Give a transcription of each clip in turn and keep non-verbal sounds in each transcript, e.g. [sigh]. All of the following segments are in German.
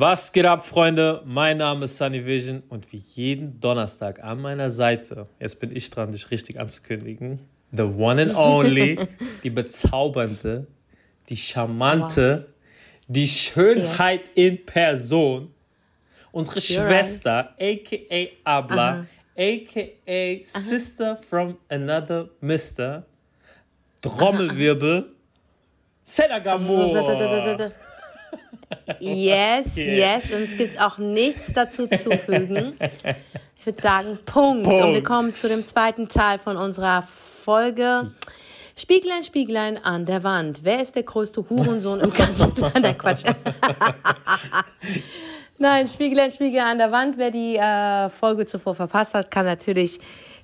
Was geht ab, Freunde? Mein Name ist Sunny Vision und wie jeden Donnerstag an meiner Seite, jetzt bin ich dran, dich richtig anzukündigen, the one and only, [laughs] die bezaubernde, die charmante, wow. die Schönheit ja. in Person, unsere You're Schwester, right. aka Abla, Aha. aka Aha. Sister from Another Mister, Trommelwirbel, [laughs] Sedagamor. Yes, yes. Und es gibt auch nichts dazu zufügen. Ich würde sagen, Punkt. Punkt. Und wir kommen zu dem zweiten Teil von unserer Folge. Spieglein, Spieglein an der Wand. Wer ist der größte Hurensohn im ganzen [laughs] Land? Der Quatsch. Nein, Spieglein, Spiegel an der Wand. Wer die äh, Folge zuvor verpasst hat, kann natürlich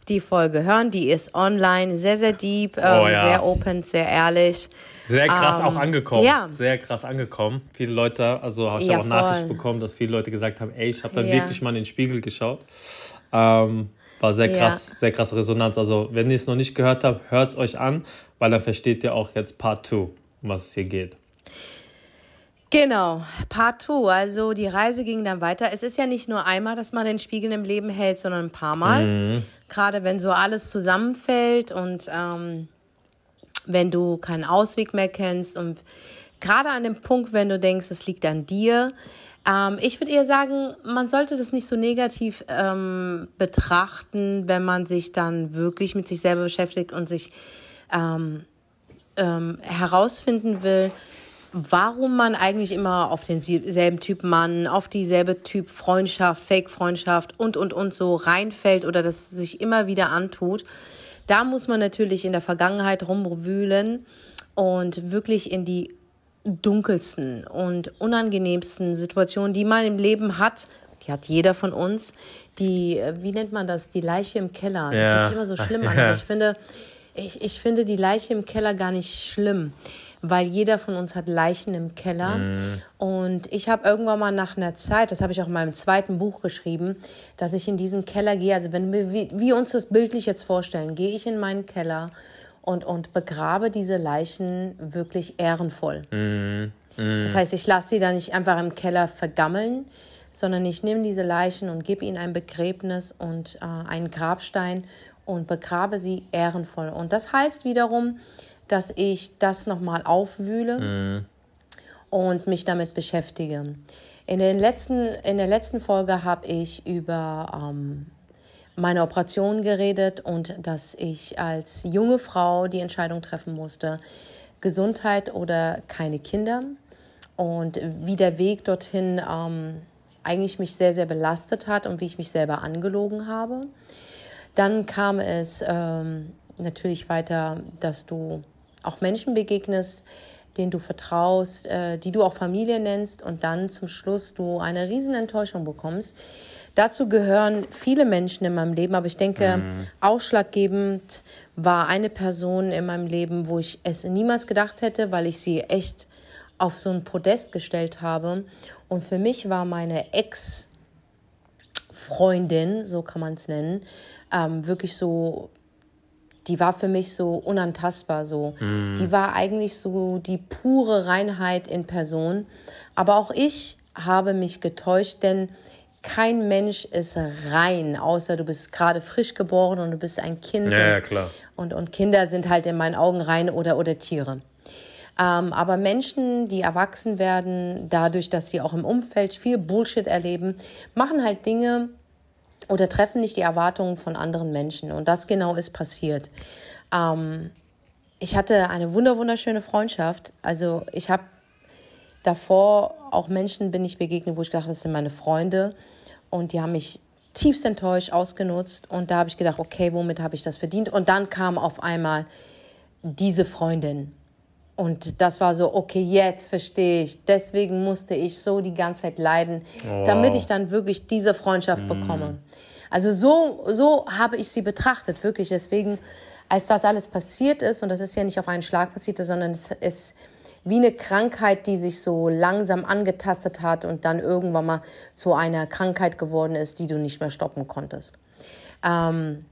die Folge hören. Die ist online, sehr, sehr deep, äh, oh, ja. sehr open, sehr ehrlich. Sehr krass ähm, auch angekommen. Ja. Sehr krass angekommen. Viele Leute, also habe ich ja, auch Nachricht bekommen, dass viele Leute gesagt haben, ey, ich habe dann ja. wirklich mal in den Spiegel geschaut. Ähm, war sehr krass, ja. sehr krasse Resonanz. Also, wenn ihr es noch nicht gehört habt, hört es euch an, weil dann versteht ihr auch jetzt Part 2, um was es hier geht. Genau, Part 2. Also die Reise ging dann weiter. Es ist ja nicht nur einmal, dass man den Spiegel im Leben hält, sondern ein paar Mal. Mhm. Gerade wenn so alles zusammenfällt und ähm, wenn du keinen Ausweg mehr kennst und gerade an dem Punkt, wenn du denkst, es liegt an dir. Ähm, ich würde eher sagen, man sollte das nicht so negativ ähm, betrachten, wenn man sich dann wirklich mit sich selber beschäftigt und sich ähm, ähm herausfinden will, warum man eigentlich immer auf denselben Typ Mann, auf dieselbe Typ Freundschaft, Fake-Freundschaft und, und, und so reinfällt oder das sich immer wieder antut. Da muss man natürlich in der Vergangenheit rumwühlen und wirklich in die dunkelsten und unangenehmsten Situationen, die man im Leben hat, die hat jeder von uns, die, äh, wie nennt man das, die Leiche im Keller. Das ja. hört sich immer so schlimm an, aber ich finde, ich, ich finde die Leiche im Keller gar nicht schlimm weil jeder von uns hat Leichen im Keller. Mhm. Und ich habe irgendwann mal nach einer Zeit, das habe ich auch in meinem zweiten Buch geschrieben, dass ich in diesen Keller gehe. Also wenn wir, wie, uns das bildlich jetzt vorstellen, gehe ich in meinen Keller und, und begrabe diese Leichen wirklich ehrenvoll. Mhm. Mhm. Das heißt, ich lasse sie da nicht einfach im Keller vergammeln, sondern ich nehme diese Leichen und gebe ihnen ein Begräbnis und äh, einen Grabstein und begrabe sie ehrenvoll. Und das heißt wiederum, dass ich das nochmal aufwühle mhm. und mich damit beschäftige. In, den letzten, in der letzten Folge habe ich über ähm, meine Operation geredet und dass ich als junge Frau die Entscheidung treffen musste, Gesundheit oder keine Kinder. Und wie der Weg dorthin ähm, eigentlich mich sehr, sehr belastet hat und wie ich mich selber angelogen habe. Dann kam es ähm, natürlich weiter, dass du auch Menschen begegnest, denen du vertraust, äh, die du auch Familie nennst und dann zum Schluss du eine riesen Enttäuschung bekommst. Dazu gehören viele Menschen in meinem Leben, aber ich denke, mhm. ausschlaggebend war eine Person in meinem Leben, wo ich es niemals gedacht hätte, weil ich sie echt auf so ein Podest gestellt habe. Und für mich war meine Ex-Freundin, so kann man es nennen, ähm, wirklich so die war für mich so unantastbar so. Mm. Die war eigentlich so die pure Reinheit in Person. Aber auch ich habe mich getäuscht, denn kein Mensch ist rein, außer du bist gerade frisch geboren und du bist ein Kind. Ja, und, ja klar. Und, und Kinder sind halt in meinen Augen rein oder, oder Tiere. Ähm, aber Menschen, die erwachsen werden, dadurch, dass sie auch im Umfeld viel Bullshit erleben, machen halt Dinge, oder treffen nicht die Erwartungen von anderen Menschen. Und das genau ist passiert. Ähm, ich hatte eine wunder wunderschöne Freundschaft. Also ich habe davor auch Menschen bin ich begegnet, wo ich dachte, das sind meine Freunde. Und die haben mich tiefst enttäuscht, ausgenutzt. Und da habe ich gedacht, okay, womit habe ich das verdient? Und dann kam auf einmal diese Freundin. Und das war so, okay, jetzt verstehe ich. Deswegen musste ich so die ganze Zeit leiden, wow. damit ich dann wirklich diese Freundschaft mm. bekomme. Also so, so habe ich sie betrachtet, wirklich. Deswegen, als das alles passiert ist, und das ist ja nicht auf einen Schlag passiert, sondern es ist wie eine Krankheit, die sich so langsam angetastet hat und dann irgendwann mal zu einer Krankheit geworden ist, die du nicht mehr stoppen konntest. Ähm,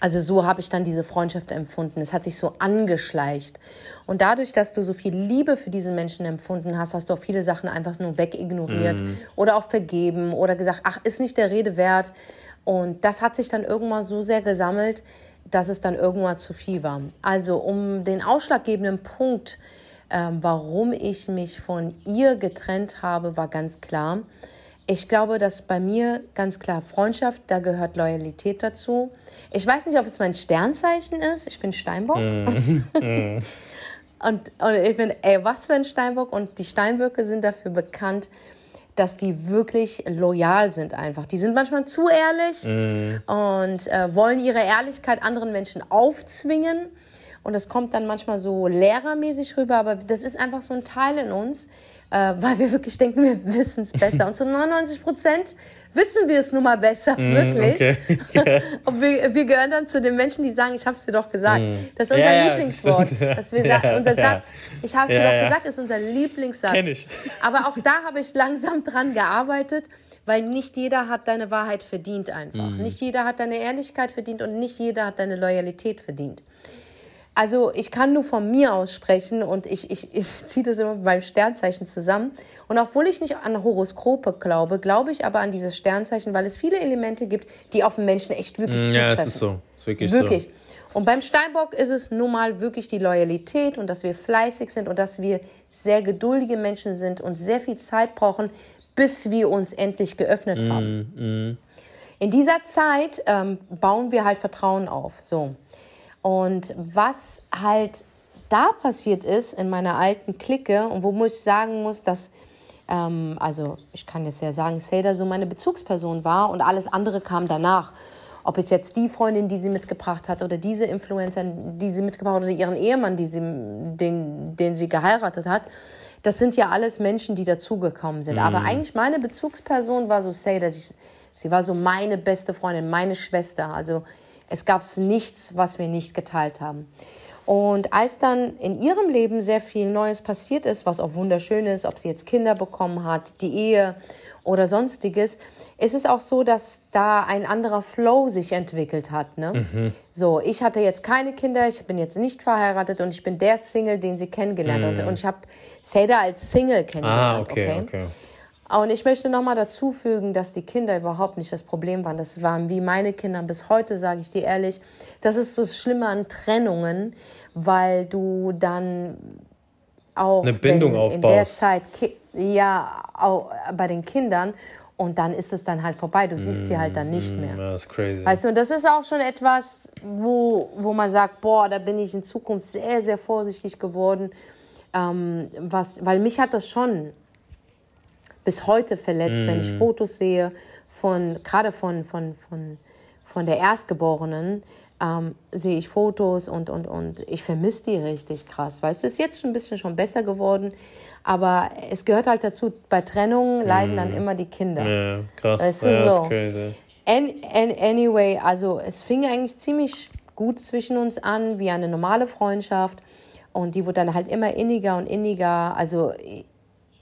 Also so habe ich dann diese Freundschaft empfunden. Es hat sich so angeschleicht. Und dadurch, dass du so viel Liebe für diesen Menschen empfunden hast, hast du auch viele Sachen einfach nur wegignoriert mm. oder auch vergeben oder gesagt, ach, ist nicht der Rede wert. Und das hat sich dann irgendwann so sehr gesammelt, dass es dann irgendwann zu viel war. Also um den ausschlaggebenden Punkt, äh, warum ich mich von ihr getrennt habe, war ganz klar. Ich glaube, dass bei mir ganz klar Freundschaft, da gehört Loyalität dazu. Ich weiß nicht, ob es mein Sternzeichen ist. Ich bin Steinbock. Mm. [laughs] mm. und, und ich bin, ey, was für ein Steinbock. Und die Steinböcke sind dafür bekannt, dass die wirklich loyal sind einfach. Die sind manchmal zu ehrlich mm. und äh, wollen ihre Ehrlichkeit anderen Menschen aufzwingen. Und das kommt dann manchmal so lehrermäßig rüber, aber das ist einfach so ein Teil in uns, äh, weil wir wirklich denken, wir wissen es besser. Und zu 99 Prozent wissen wir es nun mal besser, mm, wirklich. Okay. [laughs] und wir, wir, gehören dann zu den Menschen, die sagen, ich habe es dir doch gesagt. Mm. Das ist unser ja, Lieblingswort. Ja, dass wir [laughs] ja, unser Satz, ich habe es dir doch gesagt, ist unser Lieblingssatz. Kenn ich. Aber auch da habe ich langsam dran gearbeitet weil nicht jeder hat deine Wahrheit verdient einfach. Mm. Nicht jeder hat deine Ehrlichkeit verdient und nicht jeder hat deine Loyalität verdient. Also ich kann nur von mir aus sprechen und ich, ich, ich [laughs] ziehe das immer beim Sternzeichen zusammen. Und obwohl ich nicht an Horoskope glaube, glaube ich aber an dieses Sternzeichen, weil es viele Elemente gibt, die auf den Menschen echt wirklich mm, Ja, es ist so. Ist wirklich, wirklich. so. Und beim Steinbock ist es nun mal wirklich die Loyalität und dass wir fleißig sind und dass wir sehr geduldige Menschen sind und sehr viel Zeit brauchen, bis wir uns endlich geöffnet mm, haben. Mm. In dieser Zeit ähm, bauen wir halt Vertrauen auf. So. Und was halt da passiert ist in meiner alten Clique und wo ich sagen muss, dass, ähm, also ich kann jetzt ja sagen, Seda so meine Bezugsperson war und alles andere kam danach. Ob es jetzt die Freundin, die sie mitgebracht hat oder diese Influencer, die sie mitgebracht hat oder ihren Ehemann, die sie, den, den sie geheiratet hat, das sind ja alles Menschen, die dazugekommen sind. Mhm. Aber eigentlich meine Bezugsperson war so Seda. Sie, sie war so meine beste Freundin, meine Schwester. Also es gab nichts, was wir nicht geteilt haben. Und als dann in ihrem Leben sehr viel Neues passiert ist, was auch wunderschön ist, ob sie jetzt Kinder bekommen hat, die Ehe oder sonstiges, ist es auch so, dass da ein anderer Flow sich entwickelt hat. Ne? Mhm. So, ich hatte jetzt keine Kinder, ich bin jetzt nicht verheiratet und ich bin der Single, den sie kennengelernt mhm. hat. Und ich habe Seda als Single kennengelernt. Ah, okay, okay. okay. Und ich möchte nochmal dazu fügen, dass die Kinder überhaupt nicht das Problem waren. Das waren wie meine Kinder. Bis heute sage ich dir ehrlich, das ist so das Schlimme an Trennungen, weil du dann auch eine Bindung wenn, aufbaust. In der Zeit, ja, auch bei den Kindern. Und dann ist es dann halt vorbei. Du siehst mm, sie halt dann nicht mm, mehr. Das ist crazy. Weißt du, und das ist auch schon etwas, wo, wo man sagt, boah, da bin ich in Zukunft sehr, sehr vorsichtig geworden. Ähm, was, weil mich hat das schon bis heute verletzt, mm. wenn ich mm. Fotos sehe von, gerade von, von, von, von der Erstgeborenen, ähm, sehe ich Fotos und, und, und ich vermisse die richtig krass. Weißt du, ist jetzt schon ein bisschen schon besser geworden, aber es gehört halt dazu, bei Trennungen leiden mm. dann immer die Kinder. Ja, krass. Weißt du, ja, so. ist crazy. An, an, anyway, also es fing eigentlich ziemlich gut zwischen uns an, wie eine normale Freundschaft. Und die wurde dann halt immer inniger und inniger. Also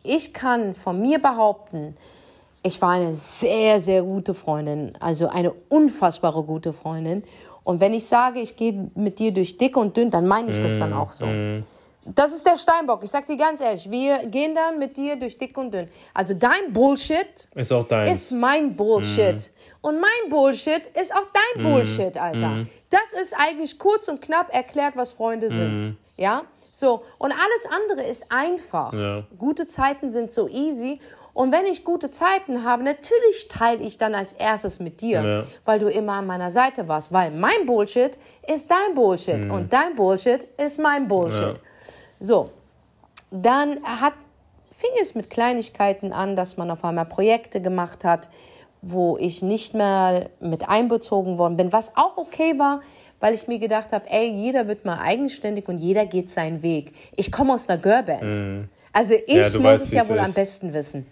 ich kann von mir behaupten, ich war eine sehr, sehr gute Freundin, also eine unfassbare gute Freundin. Und wenn ich sage, ich gehe mit dir durch dick und dünn, dann meine ich das dann auch so. Mm. Das ist der Steinbock. Ich sag dir ganz ehrlich, wir gehen dann mit dir durch dick und dünn. Also dein Bullshit ist auch dein. Ist mein Bullshit. Mm. Und mein Bullshit ist auch dein mm. Bullshit, Alter. Mm. Das ist eigentlich kurz und knapp erklärt, was Freunde sind. Mm. Ja? So, und alles andere ist einfach. Ja. Gute Zeiten sind so easy. Und wenn ich gute Zeiten habe, natürlich teile ich dann als erstes mit dir, ja. weil du immer an meiner Seite warst. Weil mein Bullshit ist dein Bullshit mhm. und dein Bullshit ist mein Bullshit. Ja. So, dann hat, fing es mit Kleinigkeiten an, dass man auf einmal Projekte gemacht hat, wo ich nicht mehr mit einbezogen worden bin, was auch okay war, weil ich mir gedacht habe, ey, jeder wird mal eigenständig und jeder geht seinen Weg. Ich komme aus einer Girlband. Mhm. Also ich ja, muss weißt, es ja wohl ist. am besten wissen.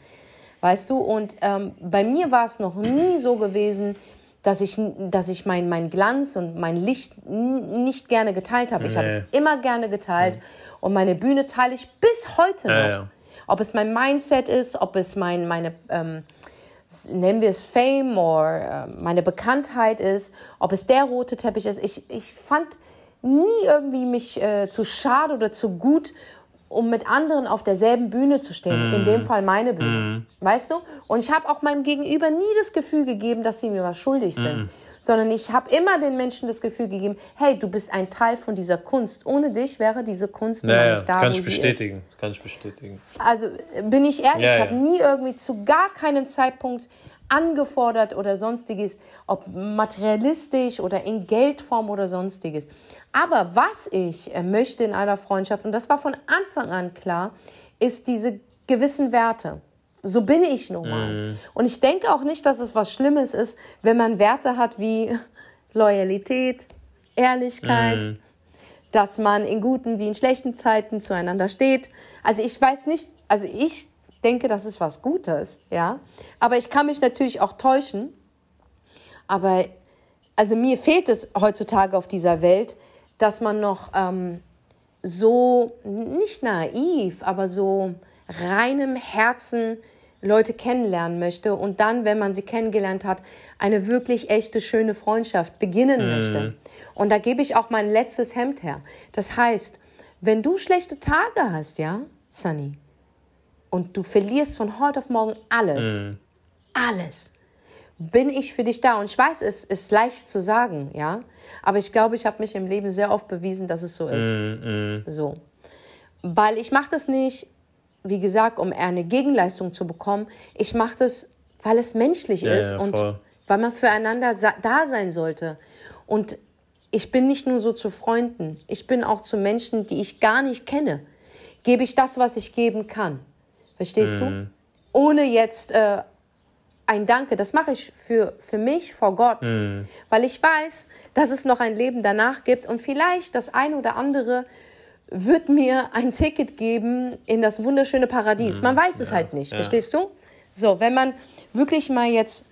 Weißt du? Und ähm, bei mir war es noch nie so gewesen, dass ich, dass ich mein, mein Glanz und mein Licht nicht gerne geteilt habe. Ich nee. habe es immer gerne geteilt. Mhm. Und meine Bühne teile ich bis heute noch. Ja, ja. Ob es mein Mindset ist, ob es mein, meine, ähm, nennen wir es Fame oder äh, meine Bekanntheit ist, ob es der rote Teppich ist. Ich, ich fand nie irgendwie mich äh, zu schade oder zu gut, um mit anderen auf derselben Bühne zu stehen. Mm. In dem Fall meine Bühne. Mm. Weißt du? Und ich habe auch meinem Gegenüber nie das Gefühl gegeben, dass sie mir was schuldig sind. Mm. Sondern ich habe immer den Menschen das Gefühl gegeben, hey, du bist ein Teil von dieser Kunst. Ohne dich wäre diese Kunst naja, nicht da. Kann ich bestätigen. Kann ich bestätigen. Also bin ich ehrlich, ja, ich habe ja. nie irgendwie zu gar keinem Zeitpunkt angefordert oder sonstiges, ob materialistisch oder in Geldform oder sonstiges. Aber was ich äh, möchte in einer Freundschaft, und das war von Anfang an klar, ist diese gewissen Werte. So bin ich nun mal. Mm. Und ich denke auch nicht, dass es was Schlimmes ist, wenn man Werte hat wie [laughs] Loyalität, Ehrlichkeit, mm. dass man in guten wie in schlechten Zeiten zueinander steht. Also ich weiß nicht, also ich denke, das ist was Gutes, ja. Aber ich kann mich natürlich auch täuschen. Aber also mir fehlt es heutzutage auf dieser Welt, dass man noch ähm, so nicht naiv, aber so reinem Herzen Leute kennenlernen möchte und dann, wenn man sie kennengelernt hat, eine wirklich echte, schöne Freundschaft beginnen mm. möchte. Und da gebe ich auch mein letztes Hemd her. Das heißt, wenn du schlechte Tage hast, ja, Sunny, und du verlierst von heute auf morgen alles, mm. alles, bin ich für dich da. Und ich weiß, es ist leicht zu sagen, ja, aber ich glaube, ich habe mich im Leben sehr oft bewiesen, dass es so ist. Mm, mm. So. Weil ich mache das nicht, wie gesagt, um eine Gegenleistung zu bekommen. Ich mache das, weil es menschlich ja, ist ja, und weil man füreinander da sein sollte. Und ich bin nicht nur so zu Freunden, ich bin auch zu Menschen, die ich gar nicht kenne. Gebe ich das, was ich geben kann. Verstehst mhm. du? Ohne jetzt äh, ein Danke. Das mache ich für, für mich, vor Gott. Mhm. Weil ich weiß, dass es noch ein Leben danach gibt und vielleicht das ein oder andere wird mir ein Ticket geben in das wunderschöne Paradies. Mhm. Man weiß es ja, halt nicht, ja. verstehst du? So, wenn man wirklich mal jetzt,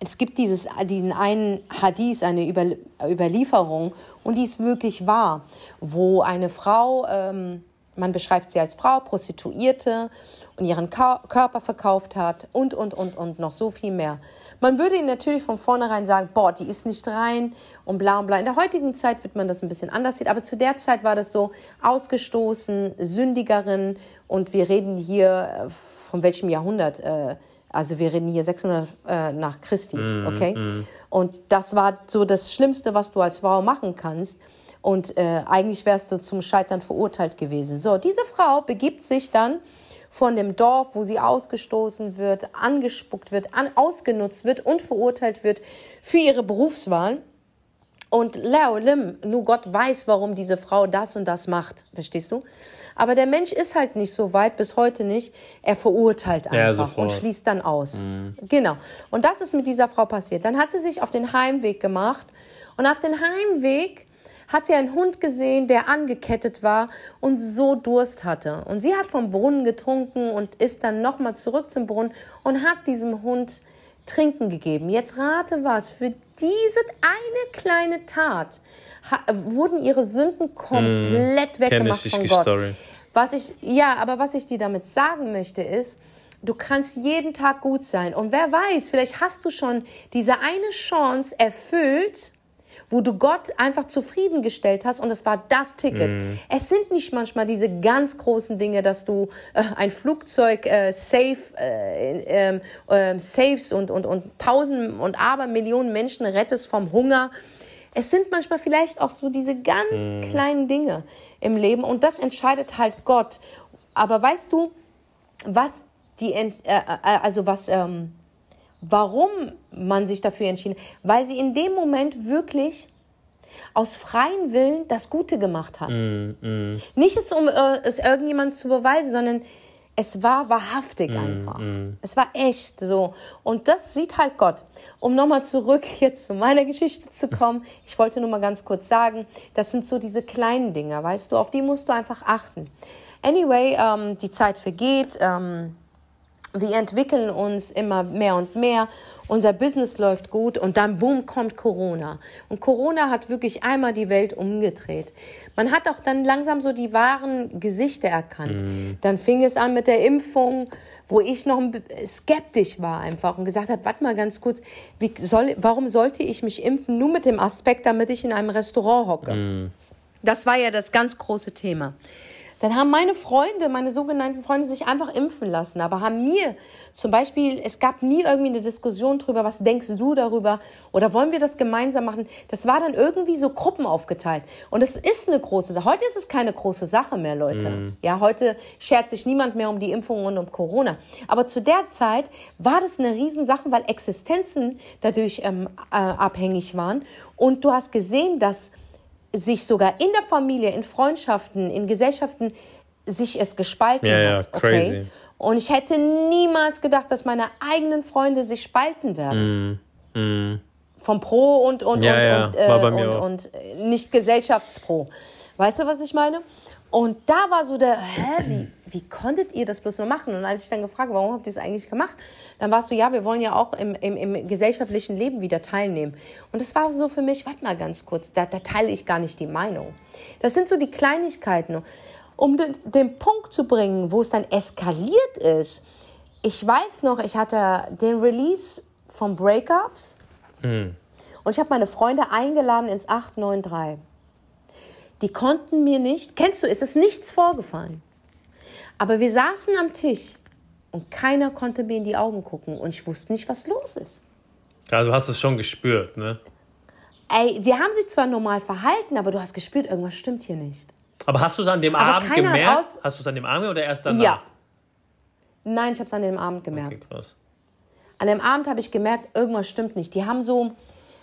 es gibt dieses, diesen einen Hadith, eine Über, Überlieferung, und die ist wirklich wahr, wo eine Frau, ähm, man beschreibt sie als Frau, Prostituierte, und ihren Körper verkauft hat und, und, und, und noch so viel mehr. Man würde ihnen natürlich von vornherein sagen, boah, die ist nicht rein und bla und bla. In der heutigen Zeit wird man das ein bisschen anders sehen, aber zu der Zeit war das so ausgestoßen, Sündigerin und wir reden hier äh, von welchem Jahrhundert? Äh, also wir reden hier 600 äh, nach Christi, mhm, okay? Mm, mm. Und das war so das Schlimmste, was du als Frau machen kannst. Und äh, eigentlich wärst du zum Scheitern verurteilt gewesen. So, diese Frau begibt sich dann von dem Dorf, wo sie ausgestoßen wird, angespuckt wird, an, ausgenutzt wird und verurteilt wird für ihre Berufswahl. Und Leo Lim, nur Gott weiß, warum diese Frau das und das macht, verstehst du? Aber der Mensch ist halt nicht so weit, bis heute nicht. Er verurteilt einfach ja, und schließt dann aus. Mhm. Genau. Und das ist mit dieser Frau passiert. Dann hat sie sich auf den Heimweg gemacht und auf den Heimweg hat sie einen Hund gesehen, der angekettet war und so Durst hatte. Und sie hat vom Brunnen getrunken und ist dann nochmal zurück zum Brunnen und hat diesem Hund Trinken gegeben. Jetzt rate was, für diese eine kleine Tat wurden ihre Sünden komplett mm, weggemacht von Gott. Story. Was ich, ja, aber was ich dir damit sagen möchte ist, du kannst jeden Tag gut sein. Und wer weiß, vielleicht hast du schon diese eine Chance erfüllt, wo du Gott einfach zufriedengestellt hast und es war das Ticket. Mm. Es sind nicht manchmal diese ganz großen Dinge, dass du äh, ein Flugzeug äh, safe, äh, äh, äh, saves und, und, und tausend und aber Millionen Menschen rettest vom Hunger. Es sind manchmal vielleicht auch so diese ganz mm. kleinen Dinge im Leben und das entscheidet halt Gott. Aber weißt du, was die, äh, äh, also was, ähm, warum man sich dafür entschieden hat. Weil sie in dem Moment wirklich aus freiem Willen das Gute gemacht hat. Mm, mm. Nicht es, um äh, es irgendjemand zu beweisen, sondern es war wahrhaftig mm, einfach. Mm. Es war echt so. Und das sieht halt Gott. Um nochmal zurück [laughs] jetzt zu meiner Geschichte zu kommen, ich wollte nur mal ganz kurz sagen, das sind so diese kleinen Dinge, weißt du, auf die musst du einfach achten. Anyway, ähm, die Zeit vergeht. Ähm, wir entwickeln uns immer mehr und mehr. Unser Business läuft gut und dann, boom, kommt Corona. Und Corona hat wirklich einmal die Welt umgedreht. Man hat auch dann langsam so die wahren Gesichter erkannt. Mhm. Dann fing es an mit der Impfung, wo ich noch skeptisch war einfach und gesagt habe, warte mal ganz kurz, soll, warum sollte ich mich impfen? Nur mit dem Aspekt, damit ich in einem Restaurant hocke. Mm. Das war ja das ganz große Thema. Dann haben meine Freunde, meine sogenannten Freunde, sich einfach impfen lassen, aber haben mir zum Beispiel, es gab nie irgendwie eine Diskussion darüber, was denkst du darüber oder wollen wir das gemeinsam machen? Das war dann irgendwie so Gruppen aufgeteilt. Und es ist eine große Sache. Heute ist es keine große Sache mehr, Leute. Mhm. Ja, heute schert sich niemand mehr um die Impfung und um Corona. Aber zu der Zeit war das eine Riesensache, weil Existenzen dadurch ähm, äh, abhängig waren. Und du hast gesehen, dass sich sogar in der Familie, in Freundschaften, in Gesellschaften sich es gespalten ja, hat. Ja, crazy. Okay? Und ich hätte niemals gedacht, dass meine eigenen Freunde sich spalten werden. Mm, mm. Vom Pro und, und, ja, und, ja. und, äh, und, und, äh, nicht Gesellschaftspro. Weißt du, was ich meine? Und da war so der, hä, wie, wie konntet ihr das bloß nur machen? Und als ich dann gefragt, warum habt ihr es eigentlich gemacht? Dann warst du, ja, wir wollen ja auch im, im, im gesellschaftlichen Leben wieder teilnehmen. Und das war so für mich, warte mal ganz kurz, da, da teile ich gar nicht die Meinung. Das sind so die Kleinigkeiten. Um den, den Punkt zu bringen, wo es dann eskaliert ist, ich weiß noch, ich hatte den Release von Breakups mhm. und ich habe meine Freunde eingeladen ins 893. Die konnten mir nicht, kennst du, es ist nichts vorgefallen. Aber wir saßen am Tisch und keiner konnte mir in die Augen gucken und ich wusste nicht, was los ist. Ja, du hast es schon gespürt, ne? Ey, die haben sich zwar normal verhalten, aber du hast gespürt, irgendwas stimmt hier nicht. Aber hast du es an dem aber Abend gemerkt? Hast du es an dem Abend oder erst danach? Ja. Nein, ich habe es an dem Abend gemerkt. Okay, krass. An dem Abend habe ich gemerkt, irgendwas stimmt nicht. Die haben so,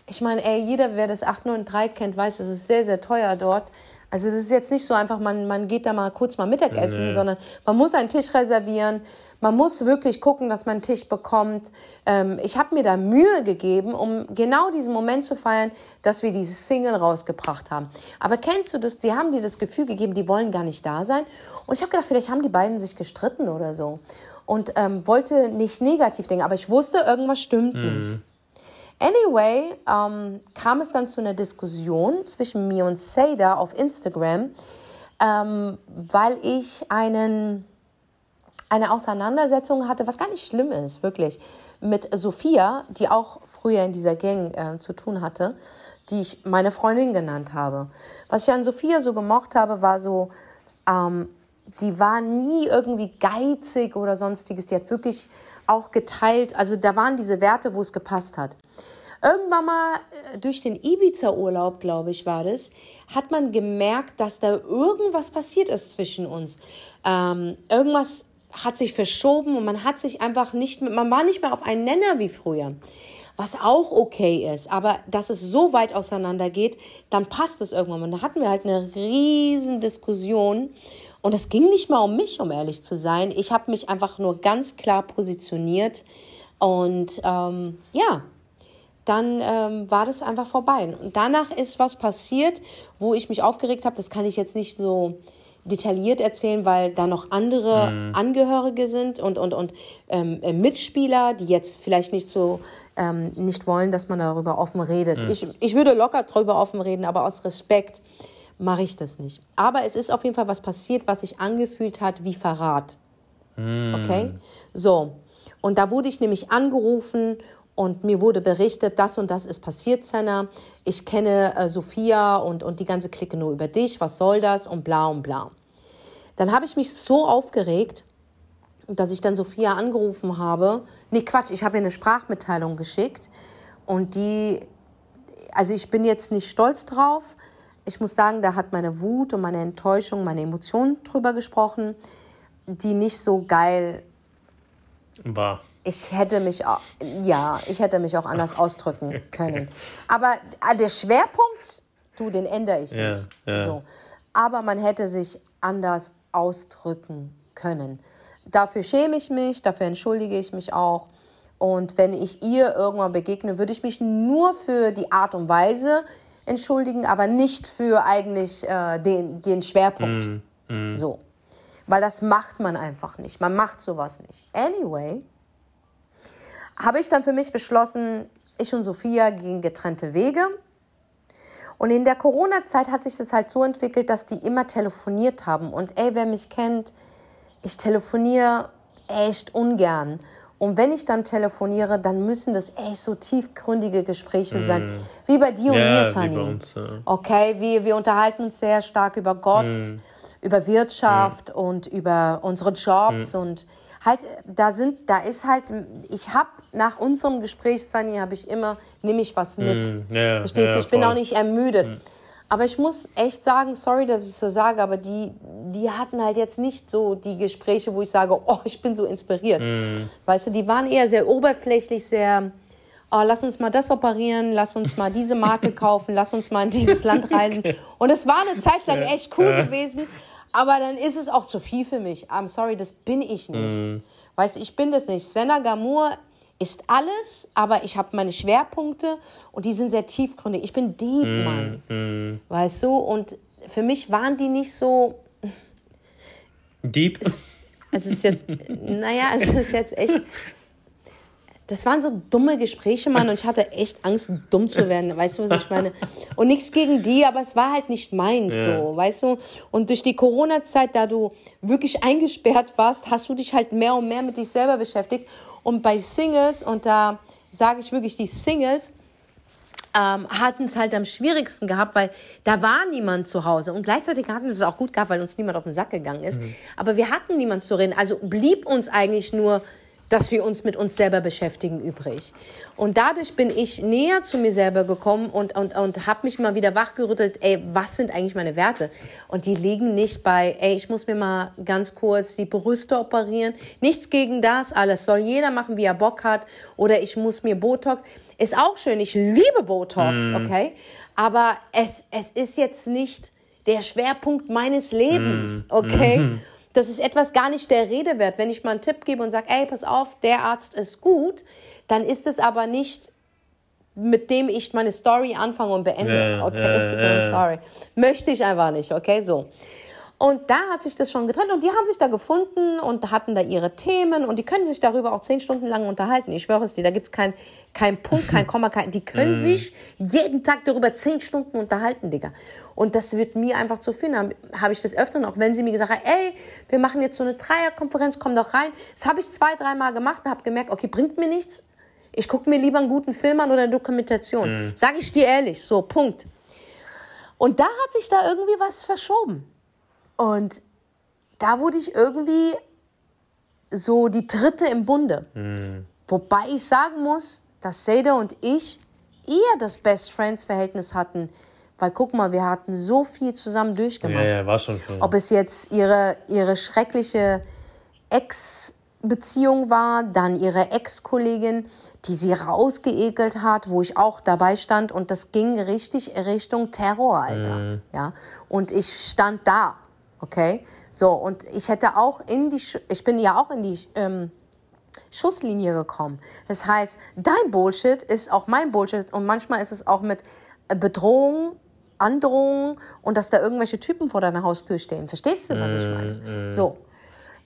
ich meine, ey, jeder, wer das 893 kennt, weiß, es ist sehr, sehr teuer dort. Also es ist jetzt nicht so einfach, man, man geht da mal kurz mal Mittagessen, nee. sondern man muss einen Tisch reservieren. Man muss wirklich gucken, dass man einen Tisch bekommt. Ähm, ich habe mir da Mühe gegeben, um genau diesen Moment zu feiern, dass wir dieses Single rausgebracht haben. Aber kennst du das? Die haben dir das Gefühl gegeben, die wollen gar nicht da sein. Und ich habe gedacht, vielleicht haben die beiden sich gestritten oder so. Und ähm, wollte nicht negativ denken, aber ich wusste, irgendwas stimmt mhm. nicht. Anyway, ähm, kam es dann zu einer Diskussion zwischen mir und Seda auf Instagram, ähm, weil ich einen, eine Auseinandersetzung hatte, was gar nicht schlimm ist, wirklich, mit Sophia, die auch früher in dieser Gang äh, zu tun hatte, die ich meine Freundin genannt habe. Was ich an Sophia so gemocht habe, war so, ähm, die war nie irgendwie geizig oder sonstiges. Die hat wirklich auch geteilt. Also da waren diese Werte, wo es gepasst hat. Irgendwann mal äh, durch den Ibiza-Urlaub, glaube ich, war das, hat man gemerkt, dass da irgendwas passiert ist zwischen uns. Ähm, irgendwas hat sich verschoben und man hat sich einfach nicht, man war nicht mehr auf einen Nenner wie früher. Was auch okay ist, aber dass es so weit auseinander geht, dann passt es irgendwann. Und da hatten wir halt eine riesen Diskussion und es ging nicht mal um mich, um ehrlich zu sein. Ich habe mich einfach nur ganz klar positioniert. Und ähm, ja, dann ähm, war das einfach vorbei. Und danach ist was passiert, wo ich mich aufgeregt habe. Das kann ich jetzt nicht so detailliert erzählen, weil da noch andere mhm. Angehörige sind und, und, und ähm, äh, Mitspieler, die jetzt vielleicht nicht so ähm, nicht wollen, dass man darüber offen redet. Mhm. Ich, ich würde locker darüber offen reden, aber aus Respekt mache ich das nicht. Aber es ist auf jeden Fall was passiert, was sich angefühlt hat wie Verrat. Mm. Okay? So. Und da wurde ich nämlich angerufen und mir wurde berichtet, das und das ist passiert, Senna. Ich kenne äh, Sophia und, und die ganze Clique nur über dich. Was soll das? Und bla und bla. Dann habe ich mich so aufgeregt, dass ich dann Sophia angerufen habe. Nee, Quatsch, ich habe ihr eine Sprachmitteilung geschickt. Und die, also ich bin jetzt nicht stolz drauf, ich muss sagen, da hat meine Wut und meine Enttäuschung, meine Emotionen drüber gesprochen, die nicht so geil war. Ich hätte mich auch, ja, ich hätte mich auch anders ausdrücken [laughs] können. Aber äh, der Schwerpunkt, du, den ändere ich ja, nicht. Ja. So. Aber man hätte sich anders ausdrücken können. Dafür schäme ich mich, dafür entschuldige ich mich auch. Und wenn ich ihr irgendwann begegne, würde ich mich nur für die Art und Weise entschuldigen, aber nicht für eigentlich äh, den, den Schwerpunkt. Mm, mm. So. Weil das macht man einfach nicht. Man macht sowas nicht. Anyway, habe ich dann für mich beschlossen, ich und Sophia gehen getrennte Wege. Und in der Corona-Zeit hat sich das halt so entwickelt, dass die immer telefoniert haben. Und ey, wer mich kennt, ich telefoniere echt ungern. Und wenn ich dann telefoniere, dann müssen das echt so tiefgründige Gespräche sein. Wie bei dir und Ja, mir, wie Sunny. bei uns, ja. Okay, wir, wir unterhalten uns sehr stark über Gott, über Wirtschaft und über unsere Jobs und halt, da sind, da ist halt, ich habe nach unserem Gespräch, Sunny, habe ich immer, nehme ich was mit. Ja, Verstehst ja, du? Ich bin voll. auch nicht ermüdet. Aber ich muss echt sagen, sorry, dass ich so sage, aber die, die hatten halt jetzt nicht so die Gespräche, wo ich sage, oh, ich bin so inspiriert. Mhm. Weißt du, die waren eher sehr oberflächlich, sehr, oh, lass uns mal das operieren, lass uns mal diese Marke [laughs] kaufen, lass uns mal in dieses Land reisen. Und es war eine Zeit lang echt cool gewesen, aber dann ist es auch zu viel für mich. I'm sorry, das bin ich nicht. Mhm. Weißt du, ich bin das nicht. Senna Gamur ist alles, aber ich habe meine Schwerpunkte und die sind sehr tiefgründig. Ich bin deep, Mann. Weißt du? Und für mich waren die nicht so. Deep. Es ist jetzt, naja, es ist jetzt echt. [laughs] Das waren so dumme Gespräche, Mann, und ich hatte echt Angst, dumm zu werden. Weißt du, was ich meine? Und nichts gegen die, aber es war halt nicht meins, so, weißt du? Und durch die Corona-Zeit, da du wirklich eingesperrt warst, hast du dich halt mehr und mehr mit dich selber beschäftigt. Und bei Singles, und da sage ich wirklich die Singles, ähm, hatten es halt am schwierigsten gehabt, weil da war niemand zu Hause. Und gleichzeitig hatten wir es auch gut gehabt, weil uns niemand auf den Sack gegangen ist. Aber wir hatten niemand zu reden. Also blieb uns eigentlich nur, dass wir uns mit uns selber beschäftigen, übrig. Und dadurch bin ich näher zu mir selber gekommen und, und, und habe mich mal wieder wachgerüttelt, ey, was sind eigentlich meine Werte? Und die liegen nicht bei, ey, ich muss mir mal ganz kurz die Brüste operieren. Nichts gegen das, alles soll jeder machen, wie er Bock hat. Oder ich muss mir Botox. Ist auch schön, ich liebe Botox, okay? Aber es, es ist jetzt nicht der Schwerpunkt meines Lebens, okay? Das ist etwas gar nicht der Rede wert. Wenn ich mal einen Tipp gebe und sage, ey, pass auf, der Arzt ist gut, dann ist es aber nicht, mit dem ich meine Story anfange und beende. Ja, okay, ja, [laughs] so, ja. sorry. Möchte ich einfach nicht, okay, so. Und da hat sich das schon getrennt und die haben sich da gefunden und hatten da ihre Themen und die können sich darüber auch zehn Stunden lang unterhalten. Ich schwöre es dir, da gibt es keinen kein Punkt, kein Komma, kein, die können sich jeden Tag darüber zehn Stunden unterhalten, Digga. Und das wird mir einfach zu viel. Dann habe ich das öfter noch, wenn sie mir gesagt haben, ey, wir machen jetzt so eine Dreierkonferenz, komm doch rein. Das habe ich zwei, dreimal gemacht und habe gemerkt, okay, bringt mir nichts. Ich gucke mir lieber einen guten Film an oder eine Dokumentation. Sag ich dir ehrlich, so, Punkt. Und da hat sich da irgendwie was verschoben. Und da wurde ich irgendwie so die dritte im Bunde. Wobei ich sagen muss, dass Seda und ich eher das Best Friends Verhältnis hatten. Weil guck mal, wir hatten so viel zusammen durchgemacht. Ja, ja, war schon viel. Ob es jetzt ihre, ihre schreckliche Ex-Beziehung war, dann ihre Ex-Kollegin, die sie rausgeekelt hat, wo ich auch dabei stand. Und das ging richtig Richtung Terror, Alter. Ja? Und ich stand da, okay? So, und ich hätte auch in die, Sch ich bin ja auch in die ähm, Schusslinie gekommen. Das heißt, dein Bullshit ist auch mein Bullshit und manchmal ist es auch mit äh, Bedrohung, Androhung und dass da irgendwelche Typen vor deiner Haustür stehen. Verstehst du, was ich meine? So.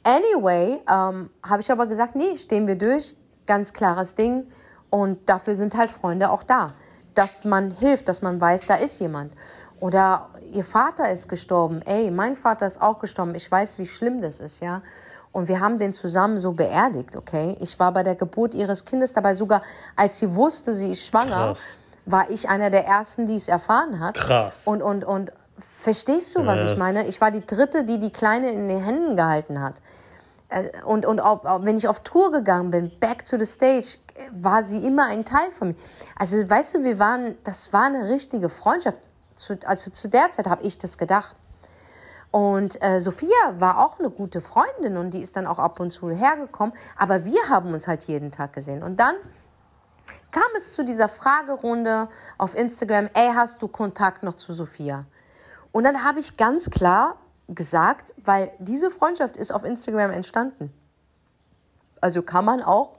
Anyway, ähm, habe ich aber gesagt, nee, stehen wir durch, ganz klares Ding und dafür sind halt Freunde auch da, dass man hilft, dass man weiß, da ist jemand. Oder ihr Vater ist gestorben, ey, mein Vater ist auch gestorben, ich weiß, wie schlimm das ist, ja. Und wir haben den zusammen so beerdigt, okay? Ich war bei der Geburt ihres Kindes dabei, sogar als sie wusste, sie ist schwanger, Krass. war ich einer der ersten, die es erfahren hat. Krass. Und, und, und verstehst du, was Ja, ich meine? Ich war die Dritte, die die Kleine in den Händen gehalten hat. Äh, Und, und auch, auch wenn ich auf Tour gegangen bin, back to the stage, war sie immer ein Teil von mir. Also, weißt du, wir waren, das war eine richtige Freundschaft. Zu, also zu der Zeit habe ich das gedacht. Und äh, Sophia war auch eine gute Freundin und die ist dann auch ab und zu hergekommen. Aber wir haben uns halt jeden Tag gesehen. Und dann kam es zu dieser Fragerunde auf Instagram, ey, hast du Kontakt noch zu Sophia? Und dann habe ich ganz klar gesagt, weil diese Freundschaft ist auf Instagram entstanden. Also kann man auch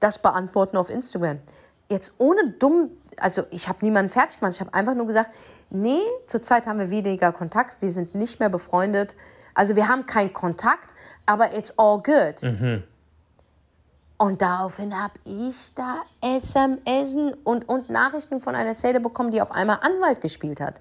das beantworten auf Instagram. Jetzt ohne dumm, also ich habe niemanden fertig gemacht, ich habe einfach nur gesagt, nee, zurzeit haben wir weniger Kontakt, wir sind nicht mehr befreundet. Also wir haben keinen Kontakt, aber it's all good. Und daraufhin habe ich da SMS und, und Nachrichten von einer Szene bekommen, die auf einmal Anwalt gespielt hat.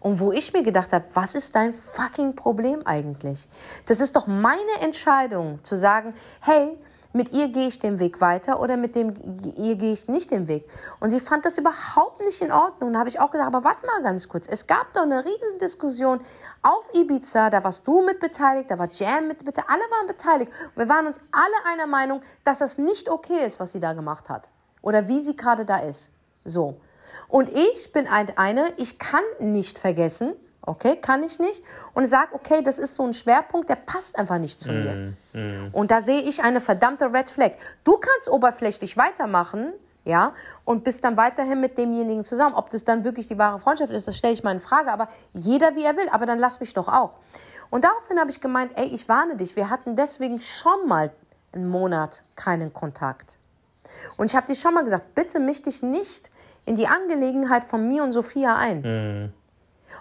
Und wo ich mir gedacht habe, was ist dein fucking Problem eigentlich? Das ist doch meine Entscheidung zu sagen, hey, mit ihr gehe ich den Weg weiter oder mit dem ihr gehe ich nicht den Weg. Und sie fand das überhaupt nicht in Ordnung. Da habe ich auch gesagt, aber warte mal ganz kurz. Es gab doch eine riesen Diskussion auf Ibiza, da warst du mit beteiligt, da war Jam mit beteiligt, alle waren beteiligt. Und wir waren uns alle einer Meinung, dass das nicht okay ist, was sie da gemacht hat. Oder wie sie gerade da ist. So. Und ich bin eine, ich kann nicht vergessen, okay, kann ich nicht. Und sage, okay, das ist so ein Schwerpunkt, der passt einfach nicht zu mir. Mm, Und da sehe ich eine verdammte Red Flag. Du kannst oberflächlich weitermachen, ja, und bist dann weiterhin mit demjenigen zusammen. Ob das dann wirklich die wahre Freundschaft ist, das stelle ich mal in Frage. Aber jeder wie er will, aber dann lass mich doch auch. Und daraufhin habe ich gemeint, ey, ich warne dich, wir hatten deswegen schon mal einen Monat keinen Kontakt. Und ich habe dir schon mal gesagt, bitte misch dich nicht in die Angelegenheit von mir und Sophia ein. Mhm.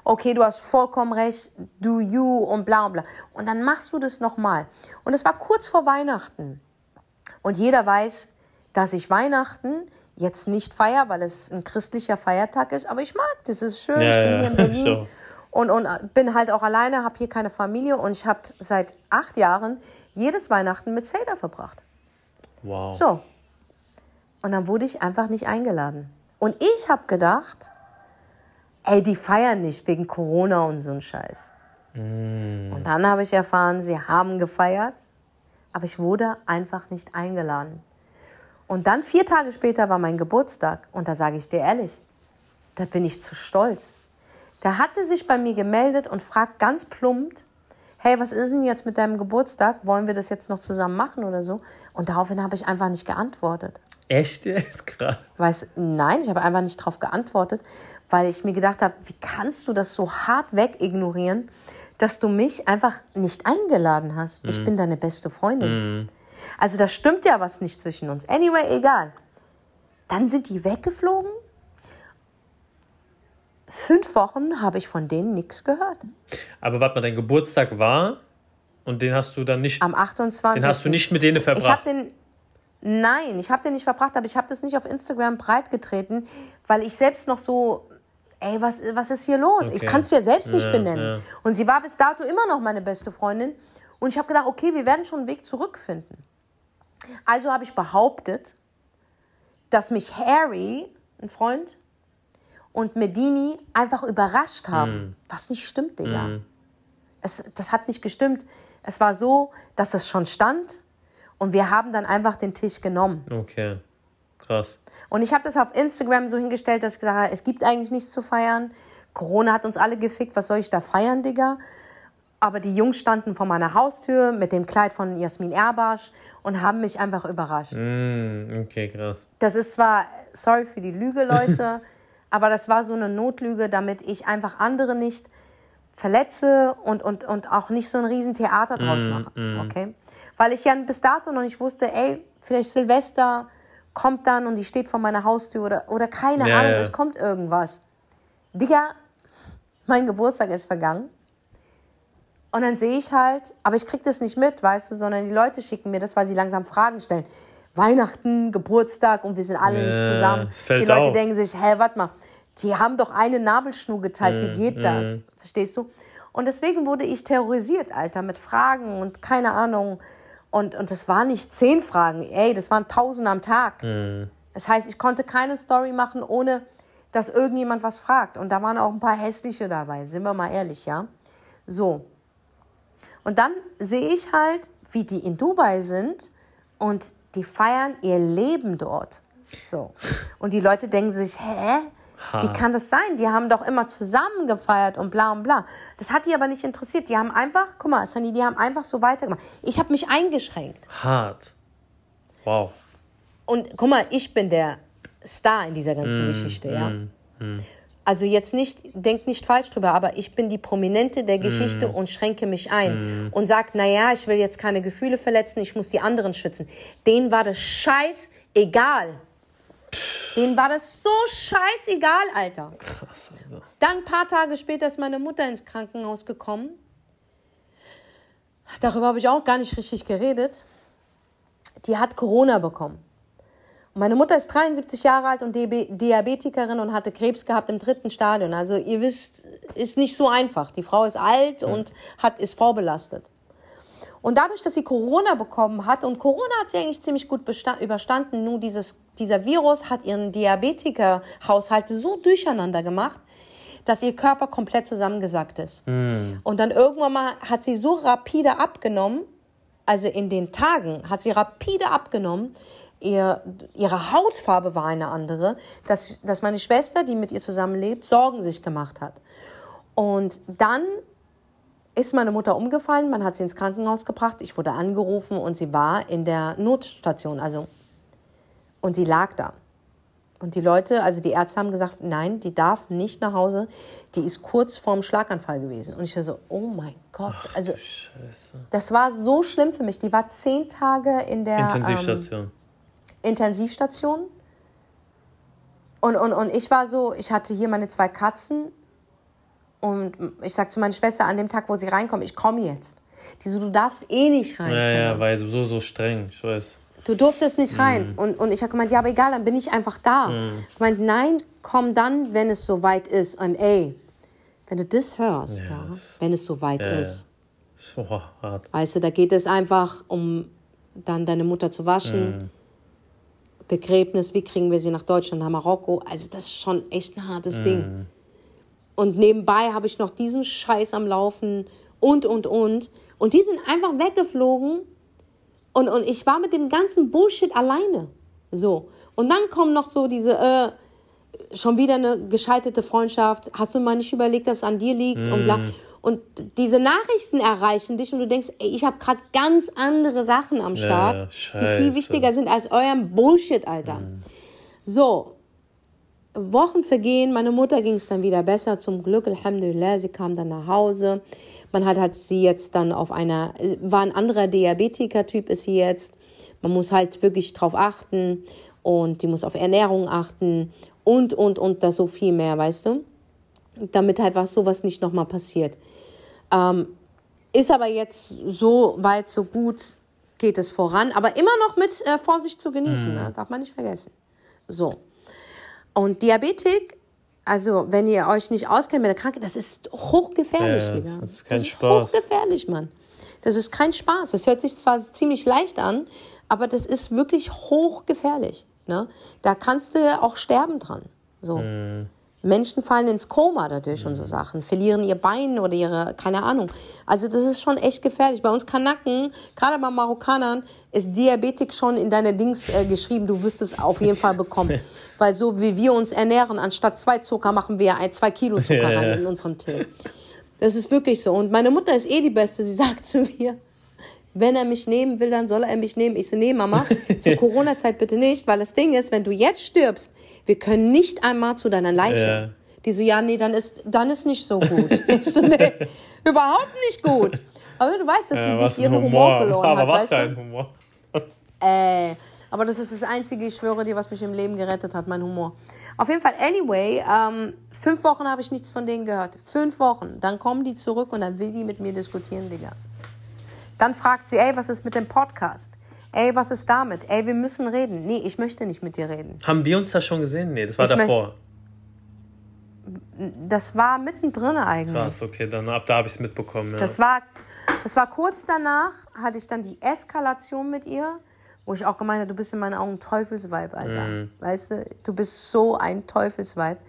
Okay, du hast vollkommen recht, do you und bla bla. Und dann machst du das nochmal. Und es war kurz vor Weihnachten. Und jeder weiß, dass ich Weihnachten jetzt nicht feiere, weil es ein christlicher Feiertag ist. Aber ich mag das, es ist schön. Ja, ich bin ja, hier in [laughs] Berlin. So. Und, und bin halt auch alleine, habe hier keine Familie und ich habe seit acht Jahren jedes Weihnachten mit Zelda verbracht. Wow. So. Und dann wurde ich einfach nicht eingeladen. Und ich habe gedacht, ey, die feiern nicht wegen Corona und so ein Scheiß. Mm. Und dann habe ich erfahren, sie haben gefeiert, aber ich wurde einfach nicht eingeladen. Und dann vier Tage später war mein Geburtstag und da sage ich dir ehrlich, da bin ich zu stolz. Da hat sie sich bei mir gemeldet und fragt ganz plump, hey, was ist denn jetzt mit deinem Geburtstag? Wollen wir das jetzt noch zusammen machen oder so? Und daraufhin habe ich einfach nicht geantwortet. Echt jetzt? [laughs] Krass. Weiß, nein, ich habe einfach nicht darauf geantwortet, weil ich mir gedacht habe, wie kannst du das so hart wegignorieren, dass du mich einfach nicht eingeladen hast? Mhm. Ich bin deine beste Freundin. Mhm. Also da stimmt ja was nicht zwischen uns. Anyway, egal. Dann sind die weggeflogen. Fünf Wochen habe ich von denen nichts gehört. Aber warte mal, dein Geburtstag war und den hast du dann nicht. Am 28. Den hast du nicht mit denen verbracht. Ich habe den Nein, ich habe den nicht verbracht, aber ich habe das nicht auf Instagram breitgetreten, weil ich selbst noch so, ey, was, was ist hier los? Okay. Ich kann es ja selbst nicht ja, benennen. Ja. Und sie war bis dato immer noch meine beste Freundin. Und ich habe gedacht, okay, wir werden schon einen Weg zurückfinden. Also habe ich behauptet, dass mich Harry, ein Freund, und Medini einfach überrascht haben. Mm. Was nicht stimmt, Digga. Mm. Es, das hat nicht gestimmt. Es war so, dass es schon stand und wir haben dann einfach den Tisch genommen. Okay, krass. Und ich habe das auf Instagram so hingestellt, dass ich gesagt habe, es gibt eigentlich nichts zu feiern. Corona hat uns alle gefickt, was soll ich da feiern, Digga? Aber die Jungs standen vor meiner Haustür mit dem Kleid von Jasmin Erbasch und haben mich einfach überrascht. Mm, okay, krass. Das ist zwar, sorry für die Lüge, Leute, [laughs] aber das war so eine Notlüge, damit ich einfach andere nicht verletze und, und, und auch nicht so ein Riesentheater draus mm, mache. Mm. Okay? Weil ich ja bis dato noch nicht wusste, ey, vielleicht Silvester kommt dann und die steht vor meiner Haustür oder, oder keine ja, Ahnung, ja. es kommt irgendwas. Digga, mein Geburtstag ist vergangen. Und dann sehe ich halt, aber ich krieg das nicht mit, weißt du, sondern die Leute schicken mir das, weil sie langsam Fragen stellen. Weihnachten, Geburtstag und wir sind alle ja, nicht zusammen. die Leute auf. denken sich, hä, warte mal, die haben doch eine Nabelschnur geteilt, wie mm, geht das? Mm. Verstehst du? Und deswegen wurde ich terrorisiert, Alter, mit Fragen und keine Ahnung. Und, und das waren nicht zehn Fragen, ey, das waren tausend am Tag. Mhm. Das heißt, ich konnte keine Story machen, ohne dass irgendjemand was fragt. Und da waren auch ein paar hässliche dabei, sind wir mal ehrlich, ja? So. Und dann sehe ich halt, wie die in Dubai sind und die feiern ihr Leben dort. So. Und die Leute denken sich, hä? Ha. Wie kann das sein? Die haben doch immer zusammen gefeiert und bla und bla. Das hat die aber nicht interessiert. Die haben einfach, guck mal, Sunny, die haben einfach so weitergemacht. Ich habe mich eingeschränkt. Hart. Wow. Und guck mal, ich bin der Star in dieser ganzen mm, Geschichte, ja. Mm, mm. Also jetzt nicht, denk nicht falsch drüber, aber ich bin die Prominente der Geschichte mm. und schränke mich ein mm. und sag, naja, ich will jetzt keine Gefühle verletzen, ich muss die anderen schützen. Denen war das scheiß egal. Denen war das so scheißegal, Alter. Krass, Alter. Dann ein paar Tage später ist meine Mutter ins Krankenhaus gekommen. Darüber habe ich auch gar nicht richtig geredet. Die hat Corona bekommen. Meine Mutter ist 73 Jahre alt und Diabetikerin und hatte Krebs gehabt im dritten Stadion. Also ihr wisst, ist nicht so einfach. Die Frau ist alt und hat, ist vorbelastet. Und dadurch, dass sie Corona bekommen hat, und Corona hat sie eigentlich ziemlich gut überstanden, nur dieses, dieser Virus hat ihren Diabetikerhaushalt so durcheinander gemacht, dass ihr Körper komplett zusammengesackt ist. Mm. Und dann irgendwann mal hat sie so rapide abgenommen, also in den Tagen hat sie rapide abgenommen, ihr, ihre Hautfarbe war eine andere, dass, dass meine Schwester, die mit ihr zusammenlebt, Sorgen sich gemacht hat. Und dann ist meine Mutter umgefallen, man hat sie ins Krankenhaus gebracht, ich wurde angerufen und sie war in der Notstation, also und sie lag da. Und die Leute, also die Ärzte haben gesagt, nein, die darf nicht nach Hause. Die ist kurz vorm Schlaganfall gewesen. Und ich war so, oh mein Gott. Ach, also, das war so schlimm für mich. Die war zehn Tage in der Intensivstation. Ähm, Intensivstation. Und, und, und ich war so, ich hatte hier meine zwei Katzen. Und ich sag zu meiner Schwester an dem Tag, wo sie reinkommt, ich komme jetzt. Die so, du darfst eh nicht rein. Ja, ja, weil so, so streng, ich weiß. Du durftest nicht rein. Mm. Und, und ich habe gemeint, ja, aber egal, dann bin ich einfach da. Mm. Ich meinte, nein, komm dann, wenn es soweit ist. Und ey, wenn du das hörst, yes. ja, wenn es soweit yeah. ist. So hart. Weißt du, da geht es einfach um dann deine Mutter zu waschen. Mm. Begräbnis, wie kriegen wir sie nach Deutschland, nach Marokko? Also das ist schon echt ein hartes Ding. Und nebenbei habe ich noch diesen Scheiß am Laufen und, und, und. Und die sind einfach weggeflogen und, und ich war mit dem ganzen Bullshit alleine. So. Und dann kommen noch so diese, äh, schon wieder eine gescheiterte Freundschaft. Hast du mal nicht überlegt, dass es an dir liegt? Mm. Und bla. Und diese Nachrichten erreichen dich und du denkst, ey, ich habe gerade ganz andere Sachen am Start, ja, die viel wichtiger sind als eurem Bullshit, Alter. Mm. So, Wochen vergehen, meine Mutter ging es dann wieder besser, zum Glück, Alhamdulillah, sie kam dann nach Hause. Man hat halt sie jetzt dann auf einer, war ein anderer Diabetiker-Typ ist sie jetzt. Man muss halt wirklich drauf achten und die muss auf Ernährung achten und, und, und das so viel mehr, weißt du? Damit einfach sowas nicht nochmal passiert. Ähm, ist aber jetzt so weit, so gut geht es voran, aber immer noch mit äh, Vorsicht zu genießen, mhm. ne? darf man nicht vergessen. So. Und Diabetik also, wenn ihr euch nicht auskennt mit der Krankheit, das ist hochgefährlich, ja, Digga. Das ist kein das ist Spaß. hochgefährlich, Mann. Das ist kein Spaß. Das hört sich zwar ziemlich leicht an, aber das ist wirklich hochgefährlich. Ne? Da kannst du auch sterben dran. So. Mhm. Menschen fallen ins Koma dadurch mhm. und so Sachen, verlieren ihr Bein oder ihre, keine Ahnung. Also das ist schon echt gefährlich. Bei uns Kanaken, gerade bei Marokkanern, ist Diabetik schon in deine Dings äh, geschrieben. Du wirst es auf jeden Fall bekommen. [laughs] Weil so wie wir uns ernähren, anstatt zwei Zucker machen wir ein, zwei Kilo Zucker rein [laughs] in unserem Tee. Das ist wirklich so. Und meine Mutter ist eh die Beste. Sie [laughs] sagt zu mir, wenn er mich nehmen will, dann soll er mich nehmen. Ich so, nee, Mama, zur Corona-Zeit bitte nicht, weil das Ding ist, wenn du jetzt stirbst, wir können nicht einmal zu deiner Leiche. Ja. Die so, ja, nee, dann ist, dann ist nicht so gut. [laughs] ich so, nee, überhaupt nicht gut. Aber du weißt, dass ja, sie nicht ihren Humor, Humor verloren aber hat. Aber was für ein Humor. äh, aber das ist das Einzige, ich schwöre dir, was mich im Leben gerettet hat, mein Humor. Auf jeden Fall, anyway, ähm, fünf Wochen habe ich nichts von denen gehört. Fünf Wochen. Dann kommen die zurück und dann will die mit mir diskutieren, Digga. Dann fragt sie, ey, was ist mit dem Podcast? Ey, was ist damit? Ey, wir müssen reden. Nee, ich möchte nicht mit dir reden. Haben wir uns das schon gesehen? Nee, das war ich davor. Das war mittendrin eigentlich. Krass, okay, dann ab da habe ich es mitbekommen. Ja. Das, war, das war kurz danach, hatte ich dann die Eskalation mit ihr, wo ich auch gemeint habe, du bist in meinen Augen ein Teufelsweib, Alter. Mm. Weißt du, du bist so ein Teufelsweib.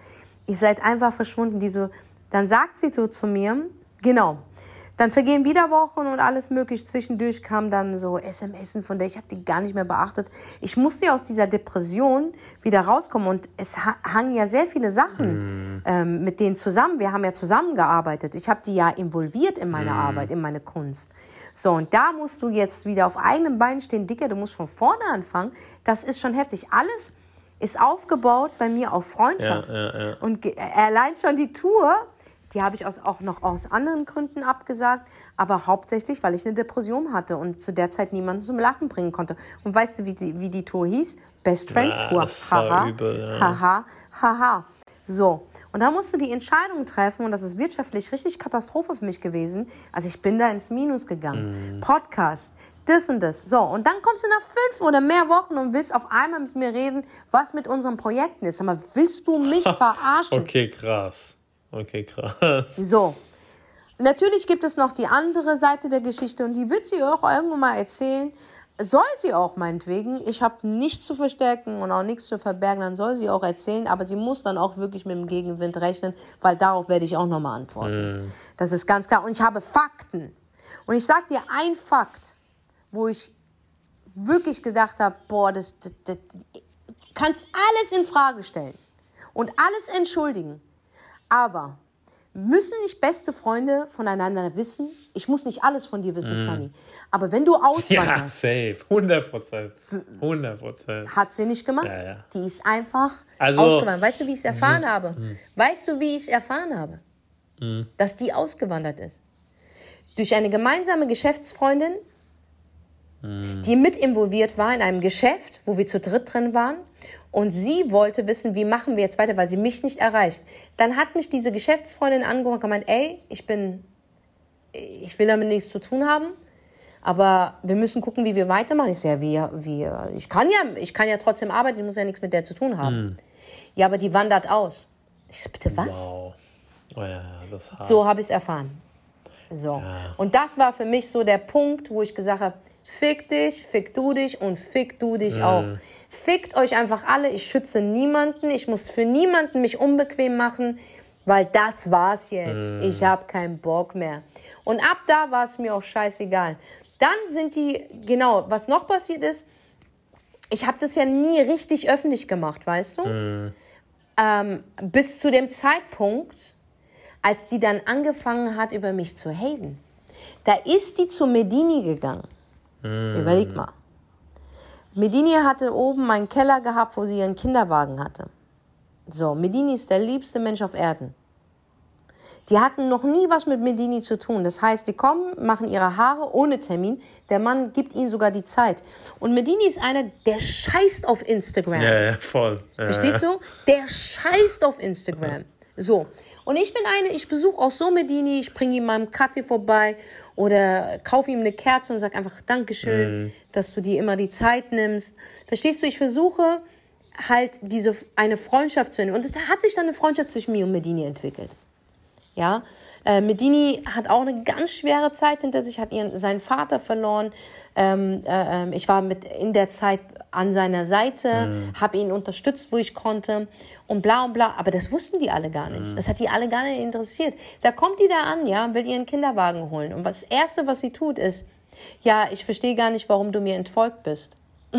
Ihr seid einfach verschwunden. Die so, dann sagt sie so zu mir, genau, dann vergehen wieder Wochen und alles mögliche. Zwischendurch kam dann so SMS von der, ich habe die gar nicht mehr beachtet. Ich musste aus dieser Depression wieder rauskommen und es hangen ja sehr viele Sachen mm. ähm, mit denen zusammen. Wir haben ja zusammengearbeitet. Ich habe die ja involviert in meine mm. Arbeit, in meine Kunst. So, und da musst du jetzt wieder auf eigenen Beinen stehen, dicker, du musst von vorne anfangen. Das ist schon heftig. Alles ist aufgebaut bei mir auf Freundschaft. Ja, ja, ja. Und allein schon die Tour die habe ich aus, auch noch aus anderen Gründen abgesagt, aber hauptsächlich, weil ich eine Depression hatte und zu der Zeit niemanden zum Lachen bringen konnte. Und weißt du, wie die, wie die Tour hieß? Best Friends ja, Tour. Haha, übel, ja. haha, haha. So. Und da musst du die Entscheidung treffen, und das ist wirtschaftlich richtig Katastrophe für mich gewesen. Also ich bin da ins Minus gegangen. Mm. Podcast, das und das. So, und dann kommst du nach fünf oder mehr Wochen und willst auf einmal mit mir reden, was mit unseren Projekten ist. Aber willst du mich [laughs] verarschen? Okay, krass. Okay, krass. So. Natürlich gibt es noch die andere Seite der Geschichte und die wird sie auch irgendwann mal erzählen. Soll sie auch meinetwegen. Ich habe nichts zu verstärken und auch nichts zu verbergen, dann soll sie auch erzählen, aber sie muss dann auch wirklich mit dem Gegenwind rechnen, weil darauf werde ich auch nochmal antworten. Mm. Das ist ganz klar. Und ich habe Fakten. Und ich sage dir ein Fakt, wo ich wirklich gedacht habe, boah, das, das, das kannst alles in Frage stellen und alles entschuldigen. Aber müssen nicht beste Freunde voneinander wissen? Ich muss nicht alles von dir wissen, Sunny. Aber wenn du [laughs] Ja, auswanderst, safe. 100 Prozent. 100 Prozent. hat sie nicht gemacht. Ja, ja. Die ist einfach Also- ausgewandert. Weißt du, wie ich es erfahren habe? Weißt du, wie ich es erfahren habe? Dass die ausgewandert ist. Durch eine gemeinsame Geschäftsfreundin, die mit involviert war in einem Geschäft, wo wir zu dritt drin waren. Und sie wollte wissen, wie machen wir jetzt weiter, weil sie mich nicht erreicht. Dann hat mich diese Geschäftsfreundin angerufen und gemeint, ey, ich bin, ich will damit nichts zu tun haben. Aber wir müssen gucken, wie wir weitermachen. Ich sage, ja, wie, wie, ich kann ja, ich kann ja trotzdem arbeiten, ich muss ja nichts mit der zu tun haben. Ja, aber die wandert aus. Ich so, bitte was? Wow. Oh ja, ja, das hart. So habe ich es erfahren. So. Und das war für mich so der Punkt, wo ich gesagt habe, fick dich, fick du dich und fick du dich auch. Fickt euch einfach alle, ich schütze niemanden, ich muss für niemanden mich unbequem machen, weil das war's jetzt. Ich habe keinen Bock mehr. Und ab da war es mir auch scheißegal. Dann sind die, genau, was noch passiert ist, ich habe das ja nie richtig öffentlich gemacht, weißt du? Ähm, bis zu dem Zeitpunkt, als die dann angefangen hat, über mich zu haten. Da ist die zu Medini gegangen. Überleg mal. Medini hatte oben einen Keller gehabt, wo sie ihren Kinderwagen hatte. So, Medini ist der liebste Mensch auf Erden. Die hatten noch nie was mit Medini zu tun. Das heißt, die kommen, machen ihre Haare ohne Termin. Der Mann gibt ihnen sogar die Zeit. Und Medini ist einer, der scheißt auf Instagram. Ja, ja, voll. Ja, Verstehst du? Der scheißt auf Instagram. So. Und ich bin eine, ich besuche auch so Medini, ich bringe ihm mal einen Kaffee vorbei oder kaufe ihm eine Kerze und sage einfach Dankeschön, dass du dir immer die Zeit nimmst. Verstehst du? Ich versuche halt diese eine Freundschaft zu entwickeln. Und es hat sich dann eine Freundschaft zwischen mir und Medini entwickelt. Ja, äh, Medini hat auch eine ganz schwere Zeit hinter sich, hat ihren, seinen Vater verloren. Ähm, äh, ähm, ich war mit in der Zeit an seiner Seite, habe ihn unterstützt, wo ich konnte und bla und bla. Aber das wussten die alle gar nicht. Das hat die alle gar nicht interessiert. Da kommt die da an, ja, will ihren Kinderwagen holen. Und das Erste, was sie tut, ist, ja, ich verstehe gar nicht, warum du mir entfolgt bist. [laughs]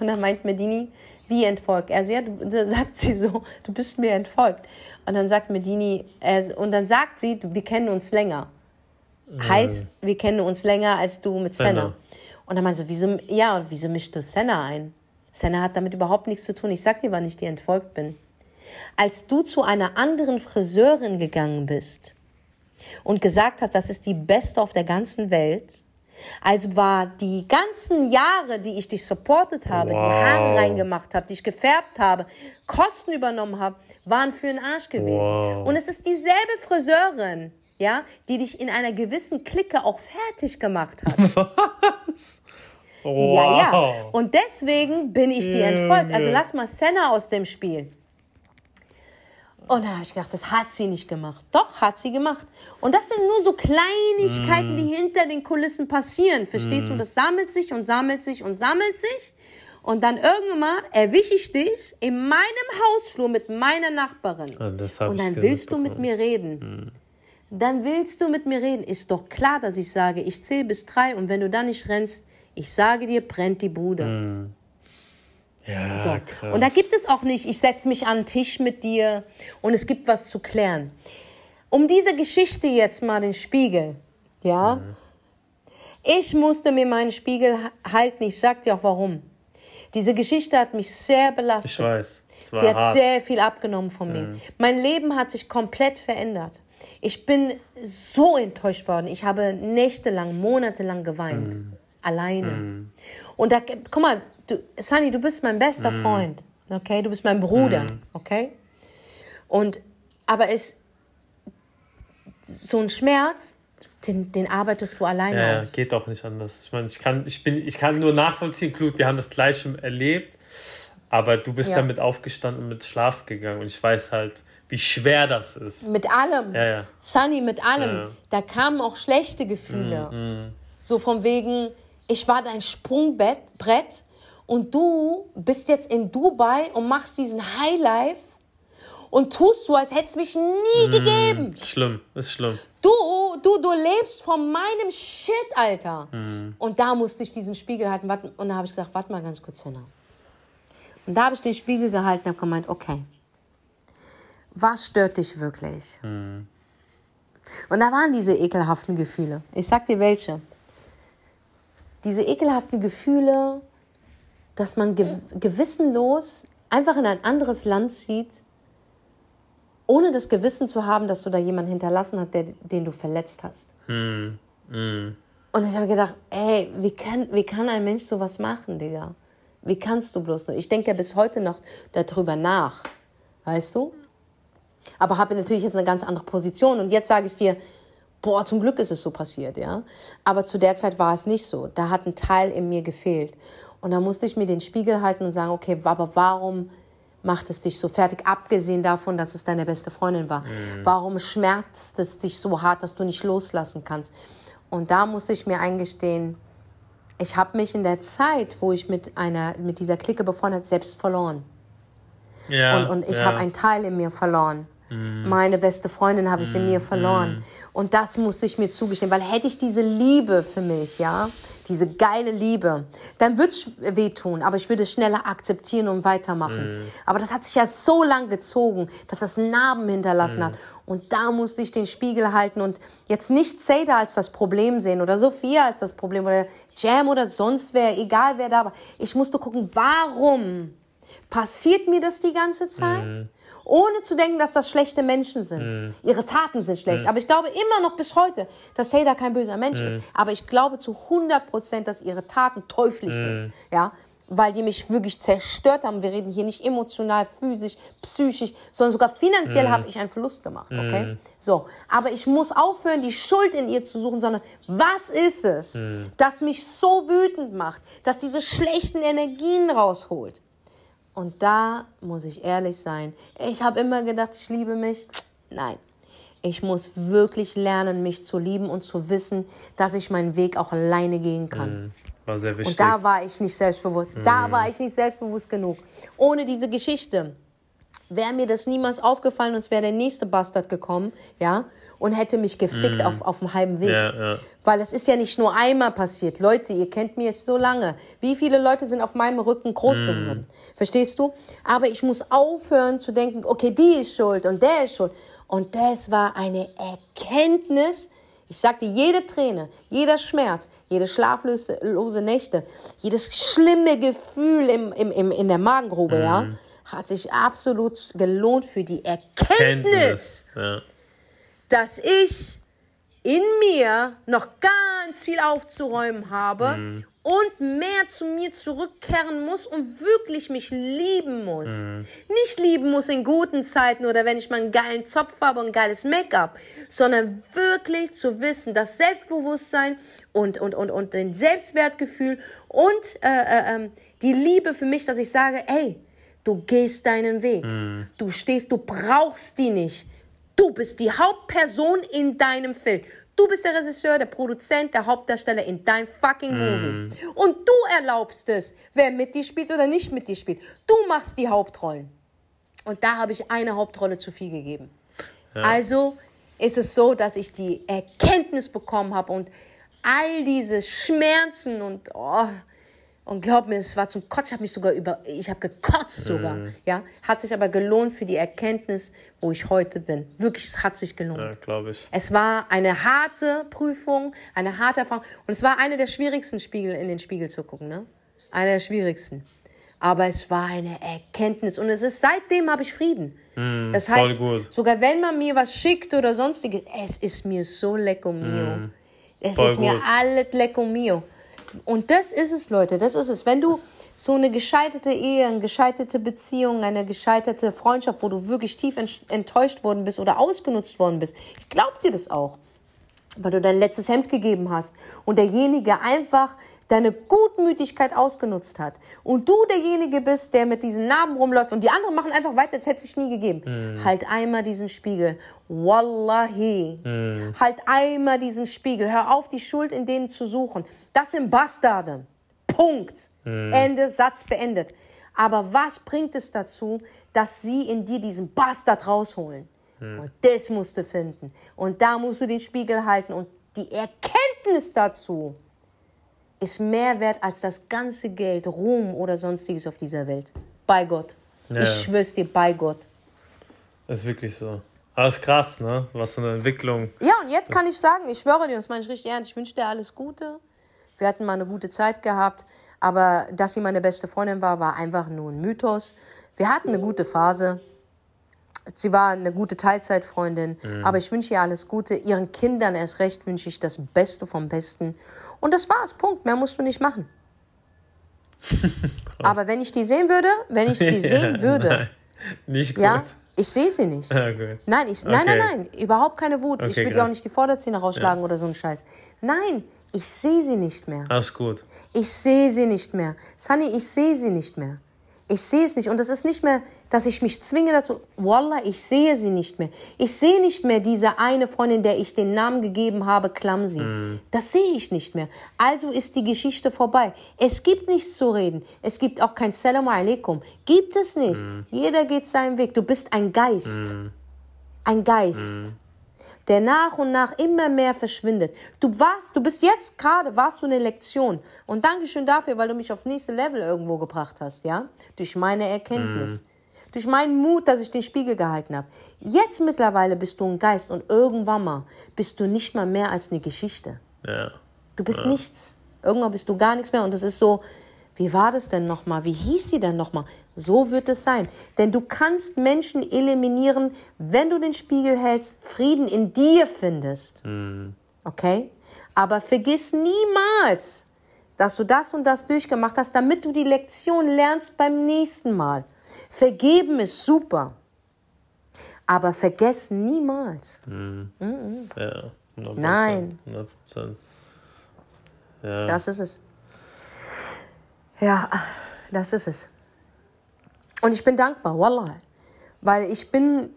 Und dann meint Medini, wie entfolgt? Also ja, du, sagt sie so, du bist mir entfolgt. Und dann sagt Medini, äh, und dann sagt sie, wir kennen uns länger. Heißt, wir kennen uns länger als du mit Senna. Senna. Und dann meinte sie, wieso, ja, und wieso mischst du Senna ein? Senna hat damit überhaupt nichts zu tun. Ich sag dir, wann ich dir entfolgt bin. Als du zu einer anderen Friseurin gegangen bist und gesagt hast, das ist die beste auf der ganzen Welt, also war die ganzen Jahre, die ich dich supportet habe, die Wow. Haare reingemacht habe, dich gefärbt habe, Kosten übernommen habe, waren für den Arsch gewesen. Wow. Und es ist dieselbe Friseurin, ja, die dich in einer gewissen Clique auch fertig gemacht hat. [laughs] Wow. Ja, ja. Und deswegen bin ich dir entfolgt. Also lass mal Senna aus dem Spiel. Und da habe ich gedacht, das hat sie nicht gemacht. Doch, hat sie gemacht. Und das sind nur so Kleinigkeiten, die hinter den Kulissen passieren. Verstehst du? Das sammelt sich und sammelt sich und sammelt sich. Und dann irgendwann mal erwische ich dich in meinem Hausflur mit meiner Nachbarin. Hab und dann willst du mit mir reden. Dann willst du mit mir reden. Ist doch klar, dass ich sage, ich zähle bis drei und wenn du dann nicht rennst, ich sage dir, brennt die Bude. Ja, So. krass. Und da gibt es auch nicht, ich setze mich an den Tisch mit dir und es gibt was zu klären. Um diese Geschichte jetzt mal den Spiegel, ja. Ich musste mir meinen Spiegel ha- halten, ich sag dir auch warum. Diese Geschichte hat mich sehr belastet. Ich weiß. Es war Sie hat hart. sehr viel abgenommen von mir. Mein Leben hat sich komplett verändert. Ich bin so enttäuscht worden. Ich habe nächtelang, monatelang geweint. Alleine. Und da, guck mal, du, Sunny, du bist mein bester Freund. Okay? Du bist mein Bruder. Okay? Und, aber es, so ein Schmerz, den, den arbeitest du alleine Ja, aus. geht auch nicht anders. Ich meine, ich kann, ich bin, ich kann nur nachvollziehen, Knut, wir haben das Gleiche erlebt, aber du bist Ja. damit aufgestanden und mit Schlaf gegangen und ich weiß halt, wie schwer das ist. Mit allem. Ja, ja. Sunny, mit allem. Ja. Da kamen auch schlechte Gefühle. So von wegen, ich war dein Sprungbrett Brett und du bist jetzt in Dubai und machst diesen Highlife und tust so, als hätte es mich nie gegeben. Schlimm, ist schlimm. Du, du, du lebst von meinem Shit, Alter. Und da musste ich diesen Spiegel halten. Und da habe ich gesagt, warte mal ganz kurz, Henna. Und da habe ich den Spiegel gehalten und habe gemeint, okay, was stört dich wirklich? Und da waren diese ekelhaften Gefühle. Ich sag dir welche. Diese ekelhaften Gefühle, dass man gew gewissenlos einfach in ein anderes Land zieht, ohne das Gewissen zu haben, dass du da jemanden hinterlassen hast, der, den du verletzt hast. Hm, hm. Und ich habe gedacht, ey, wie kann, wie kann ein Mensch sowas machen, Digga? Wie kannst du bloß nur? Ich denke ja bis heute noch darüber nach, weißt du? Aber habe natürlich jetzt eine ganz andere Position. Und jetzt sage ich dir, boah, zum Glück ist es so passiert, ja. Aber zu der Zeit war es nicht so. Da hat ein Teil in mir gefehlt. Und da musste ich mir den Spiegel halten und sagen, okay, aber warum macht es dich so fertig? Abgesehen davon, dass es deine beste Freundin war. Warum schmerzt es dich so hart, dass du nicht loslassen kannst? Und da musste ich mir eingestehen, ich habe mich in der Zeit, wo ich mit einer, mit dieser Clique befreundet, habe, selbst verloren. Ja, Und, und ich ja. habe einen Teil in mir verloren. Meine beste Freundin habe ich in mir verloren. Und das musste ich mir zugestehen, weil hätte ich diese Liebe für mich, ja, diese geile Liebe, dann würde es wehtun, aber ich würde es schneller akzeptieren und weitermachen. Aber das hat sich ja so lang gezogen, dass das Narben hinterlassen hat. Und da musste ich den Spiegel halten und jetzt nicht Seda als das Problem sehen oder Sophia als das Problem oder Jam oder sonst wer, egal wer da war. Ich musste gucken, warum passiert mir das die ganze Zeit? Ohne zu denken, dass das schlechte Menschen sind. Ihre Taten sind schlecht. Aber ich glaube immer noch bis heute, dass Seda kein böser Mensch ist. Aber ich glaube zu 100 Prozent, dass ihre Taten teuflisch sind. Ja? Weil die mich wirklich zerstört haben. Wir reden hier nicht emotional, physisch, psychisch, sondern sogar finanziell habe ich einen Verlust gemacht. Okay? So. Aber ich muss aufhören, die Schuld in ihr zu suchen, sondern was ist es, das mich so wütend macht, dass diese schlechten Energien rausholt? Und da muss ich ehrlich sein. Ich habe immer gedacht, ich liebe mich. Nein. Ich muss wirklich lernen, mich zu lieben und zu wissen, dass ich meinen Weg auch alleine gehen kann. War sehr wichtig. Und da war ich nicht selbstbewusst. Da war ich nicht selbstbewusst genug. Ohne diese Geschichte wäre mir das niemals aufgefallen und es wäre der nächste Bastard gekommen, ja, und hätte mich gefickt auf, auf dem halben Weg. Ja, ja. Weil es ist ja nicht nur einmal passiert. Leute, ihr kennt mich jetzt so lange. Wie viele Leute sind auf meinem Rücken groß geworden? Verstehst du? Aber ich muss aufhören zu denken, okay, die ist schuld und der ist schuld. Und das war eine Erkenntnis. Ich sagte, jede Träne, jeder Schmerz, jede schlaflose lose Nächte, jedes schlimme Gefühl im, im, im, in der Magengrube, ja, hat sich absolut gelohnt für die Erkenntnis Kenntnis. Ja. dass ich in mir noch ganz viel aufzuräumen habe und mehr zu mir zurückkehren muss und wirklich mich lieben muss. Nicht lieben muss in guten Zeiten oder wenn ich mal einen geilen Zopf habe und ein geiles Make-up, sondern wirklich zu wissen, das Selbstbewusstsein und, und, und, und den Selbstwertgefühl und äh, äh, ähm, die Liebe für mich, dass ich sage, ey, du gehst deinen Weg. Du stehst, du brauchst die nicht. Du bist die Hauptperson in deinem Film. Du bist der Regisseur, der Produzent, der Hauptdarsteller in deinem fucking Movie. Und du erlaubst es, wer mit dir spielt oder nicht mit dir spielt. Du machst die Hauptrollen. Und da habe ich eine Hauptrolle zu viel gegeben. Also ist es so, dass ich die Erkenntnis bekommen habe und all diese Schmerzen und oh, und glaub mir, es war zum Kotz. Ich habe mich sogar über, ich habe gekotzt sogar. Ja, hat sich aber gelohnt für die Erkenntnis, wo ich heute bin. Wirklich, es hat sich gelohnt. Ja, glaube ich. Es war eine harte Prüfung, eine harte Erfahrung. Und es war eine der schwierigsten Spiegel, in den Spiegel zu gucken, ne? Eine der schwierigsten. Aber es war eine Erkenntnis. Und es ist, seitdem habe ich Frieden. das voll heißt, sogar wenn man mir was schickt oder sonstiges, es ist mir so lecko mio. Es Voll ist mir gut. alles lecko mio. Und das ist es, Leute, das ist es. Wenn du so eine gescheiterte Ehe, eine gescheiterte Beziehung, eine gescheiterte Freundschaft, wo du wirklich tief ent- enttäuscht worden bist oder ausgenutzt worden bist, ich glaub dir das auch. weil du dein letztes Hemd gegeben hast und derjenige einfach deine Gutmütigkeit ausgenutzt hat und du derjenige bist, der mit diesen Narben rumläuft und die anderen machen einfach weiter, als hätte es sich nie gegeben. Mm. Halt einmal diesen Spiegel. Wallahi. Mm. Halt einmal diesen Spiegel. Hör auf, die Schuld in denen zu suchen. Das sind Bastarde. Punkt. Mm. Ende, Satz beendet. Aber was bringt es dazu, dass sie in dir diesen Bastard rausholen? Und das musst du finden. Und da musst du den Spiegel halten. Und die Erkenntnis dazu, ist mehr wert als das ganze Geld, Ruhm oder sonstiges auf dieser Welt. Bei Gott. Ja. Ich schwör's dir, bei Gott. Das ist wirklich so. Aber ist krass, ne? Was für eine Entwicklung. Ja, und jetzt kann ich sagen, ich schwöre dir, das meine ich richtig ernst, ich wünsche dir alles Gute. Wir hatten mal eine gute Zeit gehabt, aber dass sie meine beste Freundin war, war einfach nur ein Mythos. Wir hatten eine gute Phase. Sie war eine gute Teilzeitfreundin, mhm. aber ich wünsche ihr alles Gute. Ihren Kindern erst recht wünsche ich das Beste vom Besten. Und das war's, Punkt. Mehr musst du nicht machen. [laughs] Aber wenn ich die sehen würde, wenn ich sie [laughs] sehen würde, nein, nicht gut. Ja, ich sehe sie nicht. Ah, nein, ich, nein, okay. nein, nein, überhaupt keine Wut. Okay, ich würde ihr auch nicht die Vorderzähne rausschlagen ja. oder so ein Scheiß. Nein, ich sehe sie nicht mehr. Alles gut. Ich sehe sie nicht mehr. Sunny, ich sehe sie nicht mehr. Ich sehe es nicht. Und es ist nicht mehr, dass ich mich zwinge dazu. Wallah, ich sehe sie nicht mehr. Ich sehe nicht mehr diese eine Freundin, der ich den Namen gegeben habe, Clumsy. Mm. Das sehe ich nicht mehr. Also ist die Geschichte vorbei. Es gibt nichts zu reden. Es gibt auch kein Salam alaikum. Gibt es nicht. Mm. Jeder geht seinen Weg. Du bist ein Geist. Mm. Ein Geist der nach und nach immer mehr verschwindet. Du warst, du bist jetzt gerade, warst du eine Lektion. Und Dankeschön dafür, weil du mich aufs nächste Level irgendwo gebracht hast, ja? Durch meine Erkenntnis. Mhm. Durch meinen Mut, dass ich den Spiegel gehalten habe. Jetzt mittlerweile bist du ein Geist und irgendwann mal bist du nicht mal mehr als eine Geschichte. Ja. Du bist ja. nichts. Irgendwann bist du gar nichts mehr und das ist so, wie war das denn nochmal? Wie hieß sie denn nochmal? So wird es sein. Denn du kannst Menschen eliminieren, wenn du den Spiegel hältst, Frieden in dir findest. Mhm. Okay? Aber vergiss niemals, dass du das und das durchgemacht hast, damit du die Lektion lernst beim nächsten Mal. Vergeben ist super. Aber vergiss niemals. Mhm. Mhm. Ja, 100%, Nein. 100%. Ja. Das ist es. Ja, das ist es. Und ich bin dankbar, wallah. Weil ich bin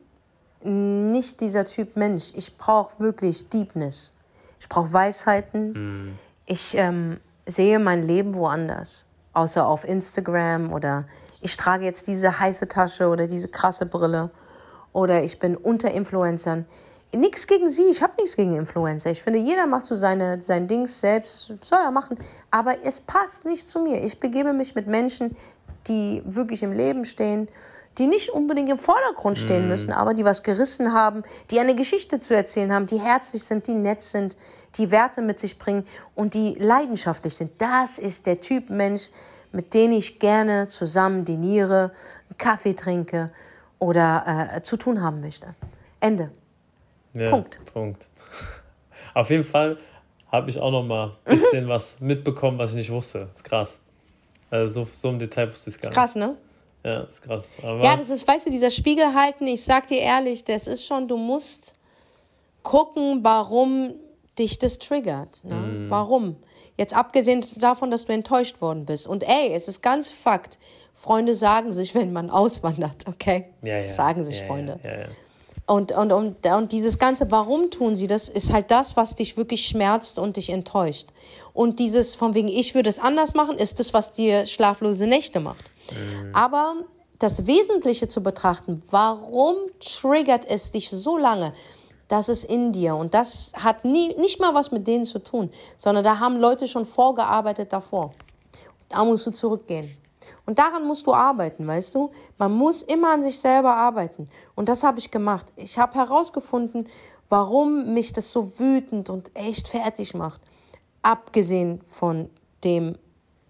nicht dieser Typ Mensch. Ich brauche wirklich Deepness. Ich brauche Weisheiten. Mhm. Ich ähm, sehe mein Leben woanders. Außer auf Instagram oder ich trage jetzt diese heiße Tasche oder diese krasse Brille. Oder ich bin unter Influencern. Nichts gegen sie, ich habe nichts gegen Influencer. Ich finde, jeder macht so seine, sein Ding selbst, soll er machen. Aber es passt nicht zu mir. Ich begebe mich mit Menschen, die wirklich im Leben stehen, die nicht unbedingt im Vordergrund stehen mm. müssen, aber die was gerissen haben, die eine Geschichte zu erzählen haben, die herzlich sind, die nett sind, die Werte mit sich bringen und die leidenschaftlich sind. Das ist der Typ Mensch, mit dem ich gerne zusammen diniere, einen Kaffee trinke oder äh, zu tun haben möchte. Ende. Ja, Punkt. Punkt. [laughs] Auf jeden Fall habe ich auch noch mal ein bisschen was mitbekommen, was ich nicht wusste. Das ist krass. Also so, so im Detail wusste ich es gar nicht. Krass, ne? Ja, ist krass. Aber ja, das ist, weißt du, dieser Spiegel halten, ich sag dir ehrlich, das ist schon, du musst gucken, warum dich das triggert. Ne? Mm. Warum? Jetzt abgesehen davon, dass du enttäuscht worden bist. Und ey, es ist ganz Fakt. Freunde sagen sich, wenn man auswandert, okay? Ja, ja. Sagen sich ja, Freunde. Ja, ja, und, und, und, und dieses ganze, warum tun sie das, ist halt das, was dich wirklich schmerzt und dich enttäuscht. Und dieses von wegen, ich würde es anders machen, ist das, was dir schlaflose Nächte macht. Mhm. Aber das Wesentliche zu betrachten, warum triggert es dich so lange? Das ist in dir. Und das hat nie, nicht mal was mit denen zu tun, sondern da haben Leute schon vorgearbeitet davor. Da musst du zurückgehen. Und daran musst du arbeiten, weißt du? Man muss immer an sich selber arbeiten. Und das habe ich gemacht. Ich habe herausgefunden, warum mich das so wütend und echt fertig macht. Abgesehen von dem,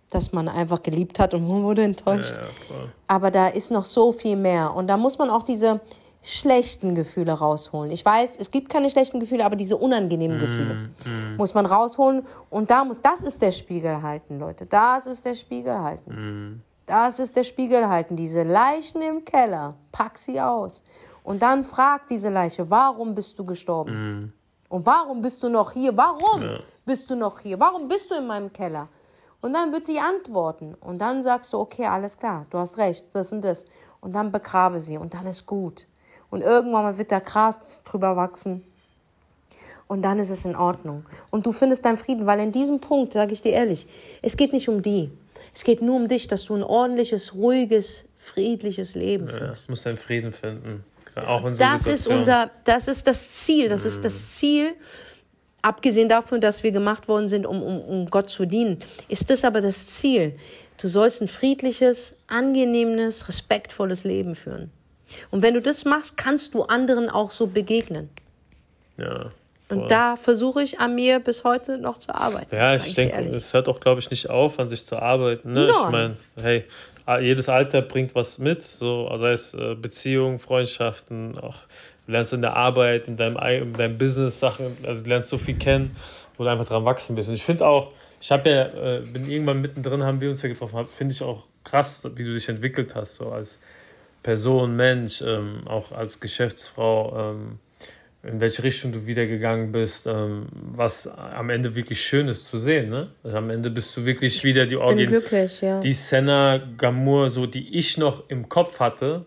dass man einfach geliebt hat und man wurde enttäuscht. Ja, ja, Aber da ist noch so viel mehr. Und da muss man auch diese schlechten Gefühle rausholen. Ich weiß, es gibt keine schlechten Gefühle, aber diese unangenehmen mm, Gefühle mm. muss man rausholen. Und da muss, das ist der Spiegel halten, Leute. Das ist der Spiegel halten. Mm. Das ist der Spiegel halten. Diese Leichen im Keller, pack sie aus. Und dann fragt diese Leiche, warum bist du gestorben? Und warum bist du noch hier? Warum ja. bist du noch hier? Warum bist du in meinem Keller? Und dann wird die antworten. Und dann sagst du, okay, alles klar, du hast recht, das und das. Und dann begrabe sie und dann ist gut. Und irgendwann wird der Gras drüber wachsen. Und dann ist es in Ordnung. Und du findest deinen Frieden, weil in diesem Punkt, sage ich dir ehrlich, es geht nicht um die. Es geht nur um dich, dass du ein ordentliches, ruhiges, friedliches Leben führst. Ja, musst deinen Frieden finden. Auch in so das ist unser, das ist das Ziel. Das mhm. ist das Ziel. Abgesehen davon, dass wir gemacht worden sind, um, um, um Gott zu dienen, ist das aber das Ziel. Du sollst ein friedliches, angenehmes, respektvolles Leben führen. Und wenn du das machst, kannst du anderen auch so begegnen. Ja. Voll. Und da versuche ich an mir bis heute noch zu arbeiten. Ja, ich denke, es hört auch, glaube ich, nicht auf, an sich zu arbeiten. Ne? Ich meine, hey, jedes Alter bringt was mit, so sei es äh, Beziehungen, Freundschaften, auch du lernst in der Arbeit, in deinem, in deinem Business Sachen, also du lernst so viel kennen, wo du einfach dran wachsen bist. Und ich finde auch, ich habe ja, äh, bin irgendwann mittendrin, haben wir uns ja getroffen, finde ich auch krass, wie du dich entwickelt hast, so als Person, Mensch, ähm, auch als Geschäftsfrau. Ähm, in welche Richtung du wieder gegangen bist, ähm, was am Ende wirklich schön ist zu sehen. Ne? Also am Ende bist du wirklich wieder die Orgin ja. die Senna Gamur, so die ich noch im Kopf hatte,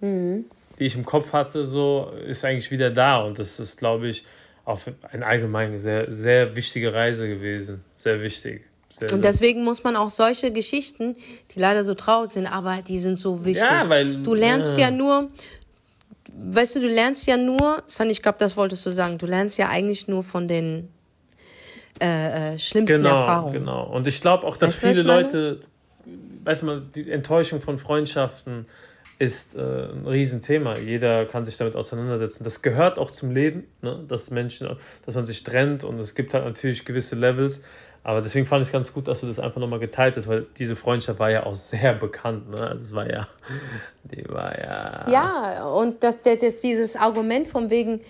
mhm. die ich im Kopf hatte, so ist eigentlich wieder da und das ist, glaube ich, auch eine allgemeine sehr sehr wichtige Reise gewesen, sehr wichtig. Sehr, und deswegen muss man auch solche Geschichten, die leider so traurig sind, aber die sind so wichtig. Ja, weil, du lernst ja, ja nur, weißt du, du lernst ja nur, San, ich glaube, das wolltest du sagen, du lernst ja eigentlich nur von den äh, äh, schlimmsten genau, Erfahrungen. Genau, und ich glaube auch, dass weißt viele Leute, weißt du, die Enttäuschung von Freundschaften ist äh, ein Riesenthema. Jeder kann sich damit auseinandersetzen. Das gehört auch zum Leben, ne? dass Menschen, dass man sich trennt und es gibt halt natürlich gewisse Levels. Aber deswegen fand ich es ganz gut, dass du das einfach nochmal geteilt hast, weil diese Freundschaft war ja auch sehr bekannt. Ne? Also es war ja, die war ja. Ja, und das, das, dieses Argument von wegen,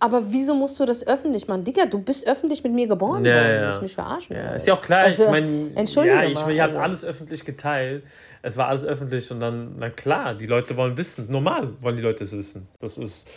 aber wieso musst du das öffentlich machen? Digga, du bist öffentlich mit mir geboren ja, worden. Ja. Ich mich verarschen. Ja, ist ja auch klar. Also, ich meine, ja, ich mein, ihr habt also. alles öffentlich geteilt. Es war alles öffentlich und dann, na klar, die Leute wollen wissen. Normal wollen die Leute es wissen. Das ist.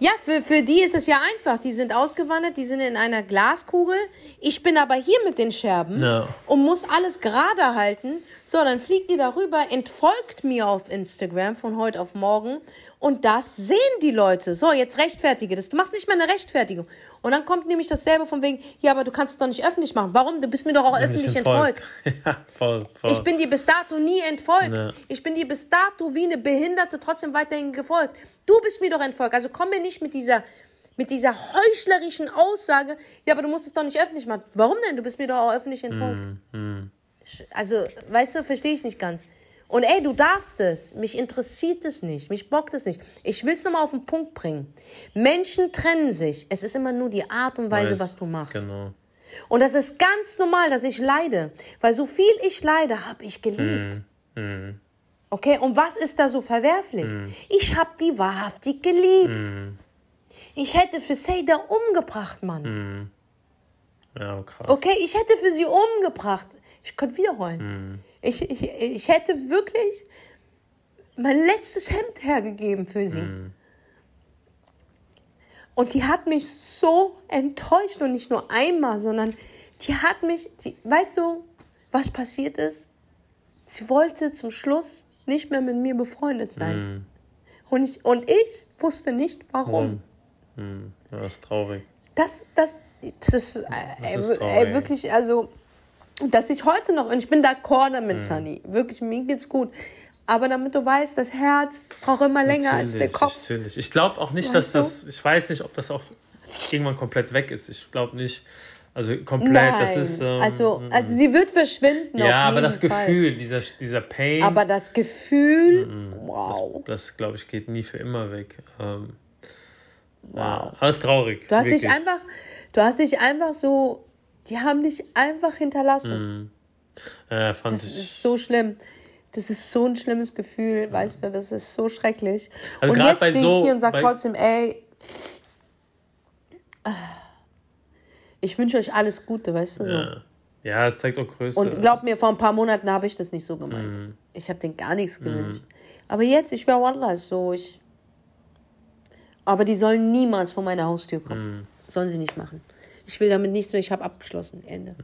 Ja, für, für die ist es ja einfach. Die sind ausgewandert, die sind in einer Glaskugel. Ich bin aber hier mit den Scherben no. und muss alles gerade halten. So, dann fliegt ihr darüber, entfolgt mir auf Instagram von heute auf morgen. Und das sehen die Leute. So, jetzt rechtfertige das. Du machst nicht mehr eine Rechtfertigung. Und dann kommt nämlich dasselbe von wegen, ja, aber du kannst es doch nicht öffentlich machen. Warum? Du bist mir doch auch öffentlich entfolgt. [laughs] ja, voll, voll. Ich bin dir bis dato nie entfolgt. Ja. Ich bin dir bis dato wie eine Behinderte trotzdem weiterhin gefolgt. Du bist mir doch entfolgt. Also komm mir nicht mit dieser, mit dieser heuchlerischen Aussage, ja, aber du musst es doch nicht öffentlich machen. Warum denn? Du bist mir doch auch öffentlich entfolgt. Mm, mm. Also, weißt du, verstehe ich nicht ganz. Und ey, du darfst es. Mich interessiert es nicht. Mich bockt es nicht. Ich will es nochmal auf den Punkt bringen. Menschen trennen sich. Es ist immer nur die Art und Weise, Weiß, was du machst. Genau. Und das ist ganz normal, dass ich leide. Weil so viel ich leide, habe ich geliebt. Mm, mm. Okay, und was ist da so verwerflich? Mm. Ich habe die wahrhaftig geliebt. Mm. Ich hätte für Seda umgebracht, Mann. Mm. Ja, krass. Okay, ich hätte für sie umgebracht. Ich könnte wiederholen. Ich, ich, ich hätte wirklich mein letztes Hemd hergegeben für sie. Mhm. Und die hat mich so enttäuscht und nicht nur einmal, sondern die hat mich, die, weißt du, was passiert ist? Sie wollte zum Schluss nicht mehr mit mir befreundet sein. Mhm. Und, ich, und ich wusste nicht, warum. Mhm. Ja, das ist traurig. Das, das, das ist, äh, das ist äh, wirklich, also dass ich heute noch, und ich bin d'accord damit, mhm. Sunny, wirklich, mir geht's gut. Aber damit du weißt, das Herz braucht immer länger natürlich, als der Kopf. Natürlich. Ich glaube auch nicht, weißt dass das, ich weiß nicht, ob das auch irgendwann komplett weg ist. Ich glaube nicht, also komplett, Nein. das ist. Ähm, also, also sie wird verschwinden. Ja, aber das Fall. Gefühl, dieser, dieser Pain. Aber das Gefühl, mm, wow. Das, das glaube ich, geht nie für immer weg. Ähm, wow. Aber ist traurig. Du hast wirklich. dich einfach, du hast dich einfach so die haben dich einfach hinterlassen. Mhm. Ja, fand das ich. ist so schlimm. Das ist so ein schlimmes Gefühl, mhm. weißt du, das ist so schrecklich. Also und jetzt stehe so, ich hier und sage trotzdem, ey, ich wünsche euch alles Gute, weißt du so. Ja. ja, es zeigt auch Größe. Und glaub mir, vor ein paar Monaten habe ich das nicht so gemeint. Mhm. Ich habe denen gar nichts gewünscht. Mhm. Aber jetzt, ich wäre Wallah so, ich Aber die sollen niemals vor meine Haustür kommen. Mhm. Sollen sie nicht machen. Ich will damit nichts mehr, ich habe abgeschlossen. Ende.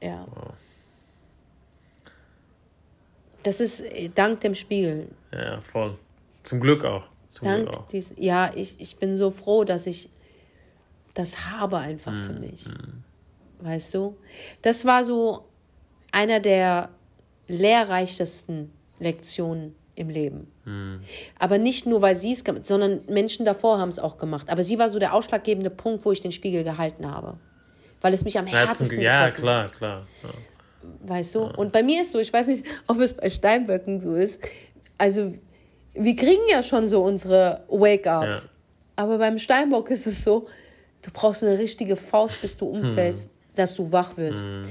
Ja. ja. Wow. Das ist äh, dank dem Spiegel. Ja, voll. Zum Glück auch. Zum dank Glück auch. Dies, ja, ich, ich bin so froh, dass ich das habe einfach mm, für mich. Mm. Weißt du? Das war so einer der lehrreichsten Lektionen im Leben. Mm. Aber nicht nur, weil sie es gemacht sondern Menschen davor haben es auch gemacht. Aber sie war so der ausschlaggebende Punkt, wo ich den Spiegel gehalten habe. Weil es mich am Herzen Ja, klar, klar. Ja. Weißt du? Und bei mir ist so, ich weiß nicht, ob es bei Steinböcken so ist. Also, wir kriegen ja schon so unsere Wake-ups. Ja. Aber beim Steinbock ist es so, du brauchst eine richtige Faust, bis du umfällst, hm. dass du wach wirst. Hm.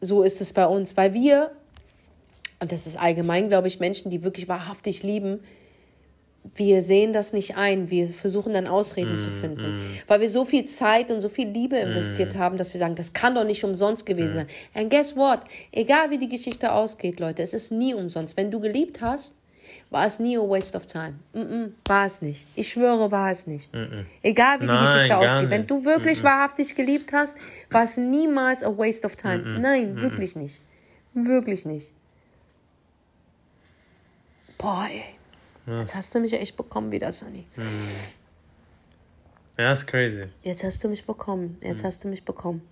So ist es bei uns, weil wir, und das ist allgemein, glaube ich, Menschen, die wirklich wahrhaftig lieben, wir sehen das nicht ein. Wir versuchen dann Ausreden mm, zu finden. Mm. Weil wir so viel Zeit und so viel Liebe investiert mm. haben, dass wir sagen, das kann doch nicht umsonst gewesen sein. And guess what? Egal wie die Geschichte ausgeht, Leute, es ist nie umsonst. Wenn du geliebt hast, war es nie a waste of time. war es nicht. Ich schwöre, war es nicht. Egal wie Nein, die Geschichte ausgeht. Nicht. Wenn du wirklich wahrhaftig geliebt hast, war es niemals a waste of time. Nein, wirklich nicht. Wirklich nicht. Boah, ey. Ja. Jetzt hast du mich echt bekommen wieder, Sonny. Mhm. Ja, ist crazy. Jetzt hast du mich bekommen. Jetzt mhm. hast du mich bekommen.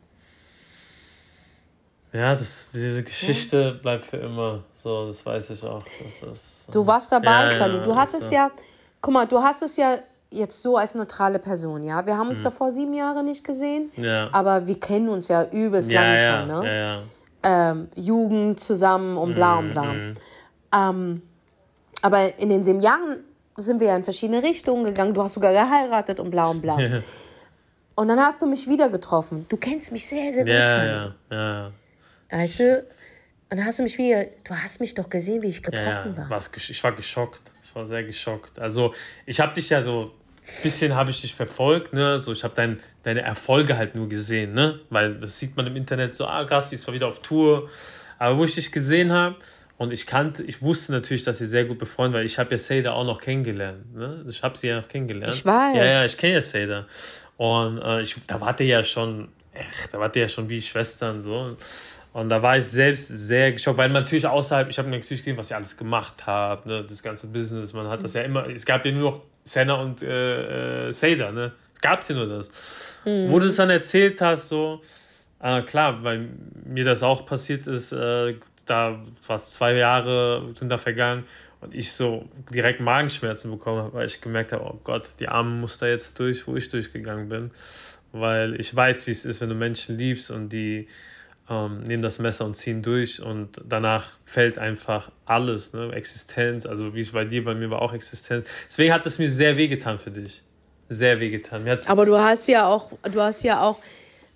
Ja, das, diese Geschichte ja. bleibt für immer. So, das weiß ich auch. Das ist, du warst dabei, ja, Sonny. Du hast es ja, guck mal, du hast es ja jetzt so als neutrale Person, ja. Wir haben uns mhm. davor sieben Jahre nicht gesehen, ja. aber wir kennen uns ja übelst ja, lange ja, schon, ne? Ja, ja. Ähm, Jugend zusammen und bla und bla. Mhm. Ähm, aber in den sieben Jahren sind wir ja in verschiedene Richtungen gegangen. Du hast sogar geheiratet und bla und bla. Ja. Und dann hast du mich wieder getroffen. Du kennst mich sehr, sehr gut. Ja, ja, ja. Weißt du? Und dann hast du mich wieder, du hast mich doch gesehen, wie ich gebrochen ja, war. Ich war geschockt. Ich war sehr geschockt. Also, ich habe dich ja so, ein bisschen habe ich dich verfolgt, ne? So, ich habe dein, deine Erfolge halt nur gesehen, ne? Weil das sieht man im Internet so, ah, krass, die ist wieder auf Tour. Aber wo ich dich gesehen habe, und ich kannte, ich wusste natürlich, dass sie sehr gut befreundet, weil ich habe ja Seda auch noch kennengelernt. Ne? Ich habe sie ja noch kennengelernt. Ich weiß. Ja, ja, ich kenne ja Seda. Und äh, ich, da war der ja schon, echt, da war der ja schon wie Schwestern so. Und da war ich selbst sehr geschockt, weil natürlich außerhalb, ich habe natürlich gesehen, was ihr alles gemacht habt, ne? das ganze Business. Man hat das ja immer, es gab ja nur noch Senna und äh, äh, Seda, ne? Es gab ja nur das. Mhm. Wo du es dann erzählt hast, so, äh, klar, weil mir das auch passiert ist, äh, da fast zwei Jahre sind da vergangen und ich so direkt Magenschmerzen bekommen habe, weil ich gemerkt habe, oh Gott, die Arme muss da jetzt durch, wo ich durchgegangen bin. Weil ich weiß, wie es ist, wenn du Menschen liebst und die ähm, nehmen das Messer und ziehen durch und danach fällt einfach alles, ne? Existenz, also wie es bei dir, bei mir war auch Existenz. Deswegen hat es mir sehr wehgetan für dich. Sehr wehgetan. Aber du hast ja auch, du hast ja auch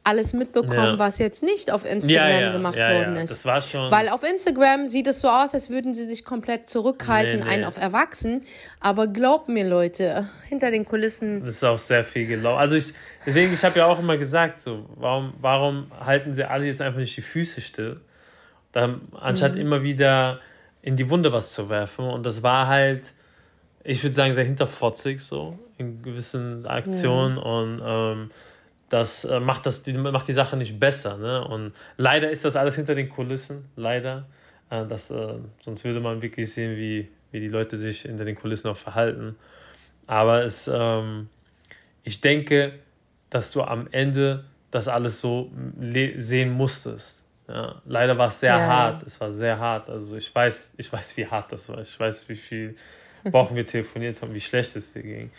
alles mitbekommen, ja. was jetzt nicht auf Instagram ja, ja, gemacht worden ist. Das war schon. Weil auf Instagram sieht es so aus, als würden sie sich komplett zurückhalten, nee, nee. einen auf Erwachsen. Aber glaubt mir, Leute, hinter den Kulissen. Das ist auch sehr viel gelaufen. Also ich, deswegen, ich habe ja auch immer gesagt, so, warum, warum halten sie alle jetzt einfach nicht die Füße still? Dann, anstatt mhm. immer wieder in die Wunde was zu werfen. Und das war halt, ich würde sagen, sehr hinterfotzig so in gewissen Aktionen. Und ähm, das äh, macht, das, die, macht die Sache nicht besser. Ne? Und leider ist das alles hinter den Kulissen, leider. Äh, das, äh, sonst würde man wirklich sehen, wie, wie die Leute sich hinter den Kulissen auch verhalten. Aber es, ähm, ich denke, dass du am Ende das alles so sehen musstest. Ja, leider war es sehr ja. hart. Es war sehr hart. Also ich weiß, ich weiß, wie hart das war. Ich weiß, wie viele Wochen wir telefoniert haben, wie schlecht es dir ging.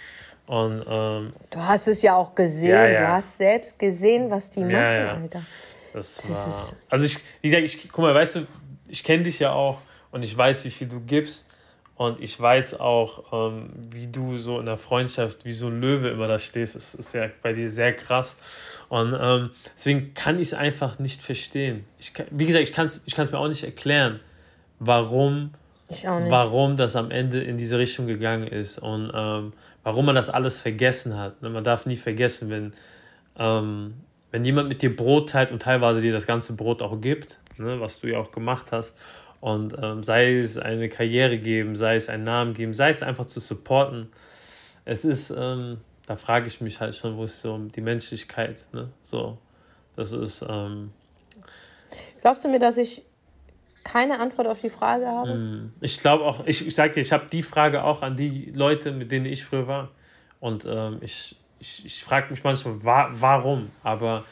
Und, ähm, du hast es ja auch gesehen. Ja, ja. Du hast selbst gesehen, was die machen, ja, Alter. Das, das war. Also ich, wie gesagt, ich, guck mal, weißt du, ich kenne dich ja auch und ich weiß, wie viel du gibst. Und ich weiß auch, ähm, wie du so in der Freundschaft, wie so ein Löwe immer da stehst. Das ist ja bei dir sehr krass. Und ähm, deswegen kann ich es einfach nicht verstehen. Ich, wie gesagt, ich kann es ich mir auch nicht erklären, warum, warum das am Ende in diese Richtung gegangen ist. Und ähm, warum man das alles vergessen hat. Ne? Man darf nie vergessen, wenn, ähm, wenn jemand mit dir Brot teilt und teilweise dir das ganze Brot auch gibt, ne, was du ja auch gemacht hast, und ähm, sei es eine Karriere geben, sei es einen Namen geben, sei es einfach zu supporten, es ist, ähm, da frage ich mich halt schon, wo ist so die Menschlichkeit, ne? So, das ist. Ähm, Glaubst du mir, dass ich keine Antwort auf die Frage habe? Mm, ich glaube auch, ich, ich sage dir, ich habe die Frage auch an die Leute, mit denen ich früher war. Und ähm, ich, ich, ich frage mich manchmal, wa warum? Aber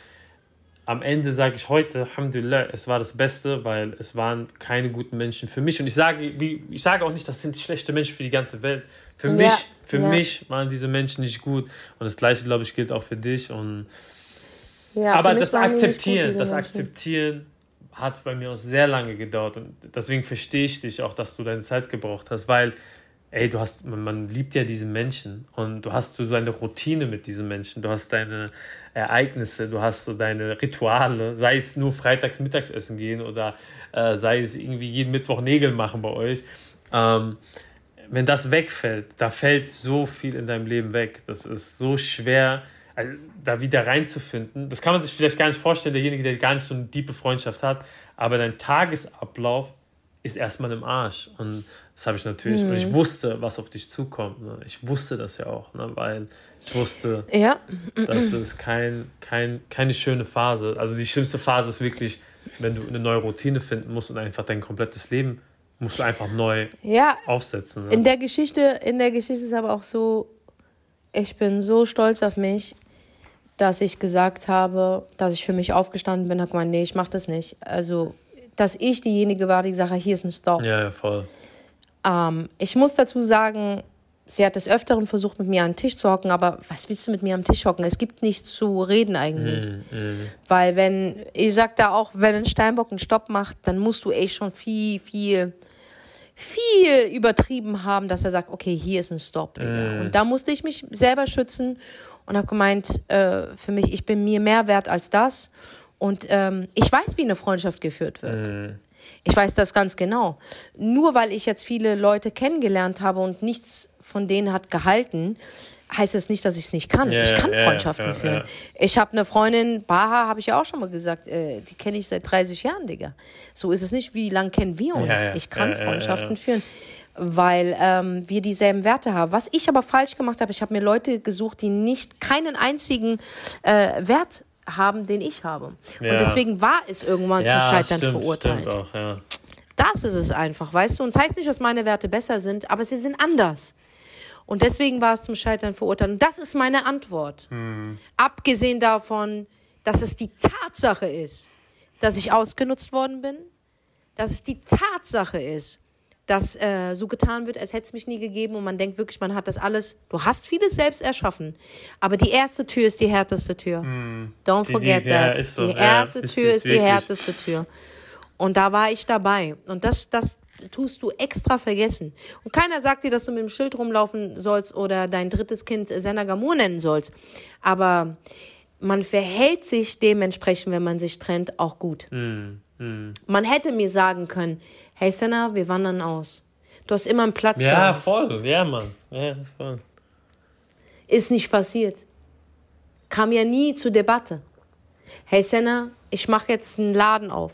am Ende sage ich heute, Alhamdulillah, es war das Beste, weil es waren keine guten Menschen für mich. Und ich sage, ich sage auch nicht, das sind schlechte Menschen für die ganze Welt. Für ja, mich, für ja. mich waren diese Menschen nicht gut. Und das gleiche, glaube ich, gilt auch für dich. Und ja, aber das Akzeptieren, gut, das Akzeptieren hat bei mir auch sehr lange gedauert. Und deswegen verstehe ich dich auch, dass du deine Zeit gebraucht hast, weil ey, du hast, man, man liebt ja diese Menschen und du hast so eine Routine mit diesen Menschen, du hast deine Ereignisse, du hast so deine Rituale, sei es nur freitags Mittagsessen gehen oder äh, sei es irgendwie jeden Mittwoch Nägel machen bei euch. Ähm, wenn das wegfällt, da fällt so viel in deinem Leben weg. Das ist so schwer, also, da wieder reinzufinden. Das kann man sich vielleicht gar nicht vorstellen, derjenige, der gar nicht so eine tiefe Freundschaft hat, aber dein Tagesablauf ist erstmal im Arsch. Und das habe ich natürlich, mhm. und ich mhm. wusste, was auf dich zukommt. Ne? Ich wusste das ja auch, ne? weil ich wusste, ja. dass es kein, kein, keine schöne Phase, also die schlimmste Phase ist wirklich, wenn du eine neue Routine finden musst und einfach dein komplettes Leben musst du einfach neu ja. aufsetzen. Ne? In der Geschichte, in der Geschichte ist aber auch so, ich bin so stolz auf mich, dass ich gesagt habe, dass ich für mich aufgestanden bin, habe gemeint, nee, ich mache das nicht. Also, dass ich diejenige war, die gesagt hat, hier ist ein Stop. Ja, ja voll. Ähm, ich muss dazu sagen, sie hat des Öfteren versucht, mit mir an den Tisch zu hocken, aber was willst du mit mir am Tisch hocken? Es gibt nichts zu reden eigentlich. Mm, mm. Weil wenn, ich sag da auch, wenn ein Steinbock einen Stopp macht, dann musst du echt schon viel, viel, viel übertrieben haben, dass er sagt, okay, hier ist ein Stopp. Mm. Und da musste ich mich selber schützen und habe gemeint, äh, für mich, ich bin mir mehr wert als das. Und ähm, ich weiß, wie eine Freundschaft geführt wird. Mm. Ich weiß das ganz genau. Nur weil ich jetzt viele Leute kennengelernt habe und nichts von denen hat gehalten, heißt das nicht, dass ich es nicht kann. Yeah, ich kann yeah, Freundschaften yeah, führen. Ich habe eine Freundin, Baha, habe ich ja auch schon mal gesagt, äh, die kenne ich seit 30 Jahren, Digga. So ist es nicht, wie lange kennen wir uns? ich kann Freundschaften führen weil ähm, wir dieselben Werte haben. Was ich aber falsch gemacht habe, ich habe mir Leute gesucht, die nicht keinen einzigen äh, Wert haben, den ich habe. Ja. Und deswegen war es irgendwann ja, zum Scheitern stimmt, verurteilt. Stimmt auch, ja. Das ist es einfach, weißt du? Und es das heißt nicht, dass meine Werte besser sind, aber sie sind anders. Und deswegen war es zum Scheitern verurteilt. Und das ist meine Antwort. Hm. Abgesehen davon, dass es die Tatsache ist, dass ich ausgenutzt worden bin, dass es die Tatsache ist, dass äh, so getan wird, als hätte es mich nie gegeben und man denkt wirklich, man hat das alles. Du hast vieles selbst erschaffen, aber die erste Tür ist die härteste Tür. Mm. Don't die, forget die, that. So. Die erste ja, Tür ist, ist die härteste Tür. Und da war ich dabei. Und das, das tust du extra vergessen. Und keiner sagt dir, dass du mit dem Schild rumlaufen sollst oder dein drittes Kind Senagamur nennen sollst. Aber man verhält sich dementsprechend, wenn man sich trennt, auch gut. Mm. Mm. Man hätte mir sagen können, hey Senna, wir wandern aus. Du hast immer einen Platz Ja, voll, ja, Mann. Ja, voll. Ist nicht passiert. Kam ja nie zur Debatte. Hey Senna, ich mache jetzt einen Laden auf.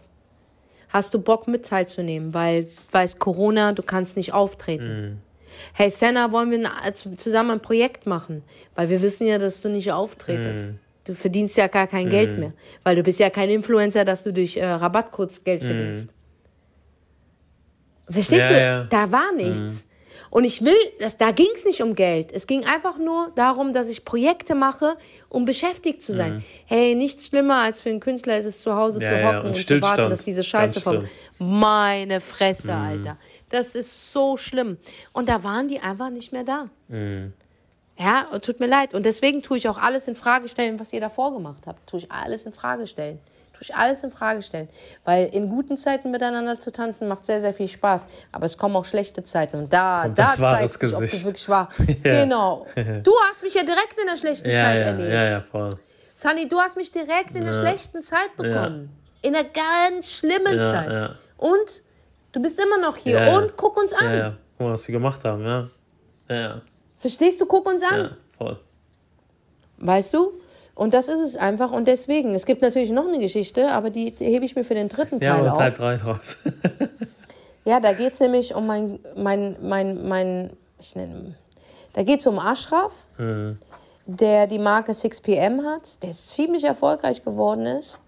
Hast du Bock mit teilzunehmen? Weil, weil es Corona, du kannst nicht auftreten. Mm. Hey Senna, wollen wir zusammen ein Projekt machen? Weil wir wissen ja, dass du nicht auftretest. Mm. Du verdienst ja gar kein mm. Geld mehr. Weil du bist ja kein Influencer, dass du durch äh, Rabattcodes Geld mm. verdienst. Verstehst ja, du? Ja. Da war nichts. Mhm. Und ich will, das, da ging es nicht um Geld. Es ging einfach nur darum, dass ich Projekte mache, um beschäftigt zu sein. Mhm. Hey, nichts schlimmer als für einen Künstler ist es zu Hause ja, zu hocken und, und zu warten, dass diese Scheiße kommt. Meine Fresse, mhm. Alter. Das ist so schlimm. Und da waren die einfach nicht mehr da. Mhm. Ja, tut mir leid. Und deswegen tue ich auch alles in Frage stellen, was ihr davor gemacht habt. Tue ich alles in Frage stellen tue ich alles in Frage stellen. Weil in guten Zeiten miteinander zu tanzen macht sehr, sehr viel Spaß. Aber es kommen auch schlechte Zeiten. Und da, und da zeigt sich, ob du wirklich war. [laughs] ja. Genau. [laughs] Du hast mich ja direkt in der schlechten ja, Zeit ja, erlebt. Ja, ja, voll. Sunny, du hast mich direkt in der schlechten Zeit bekommen. In einer ganz schlimmen Zeit. Und du bist immer noch hier. Und guck uns an. Ja. Guck mal, was sie gemacht haben, ja. Ja, Verstehst du? Guck uns an. Ja, voll. Weißt du? Und das ist es einfach. Und deswegen, es gibt natürlich noch eine Geschichte, aber die, hebe ich mir für den dritten Teil ja, auf. Teil 3 raus. [laughs] ja, da geht es nämlich um mein, mein, mein, mein, ich nenne, Da geht es um Ashraf, Mhm. der die Marke 6pm hat, der ziemlich erfolgreich geworden ist.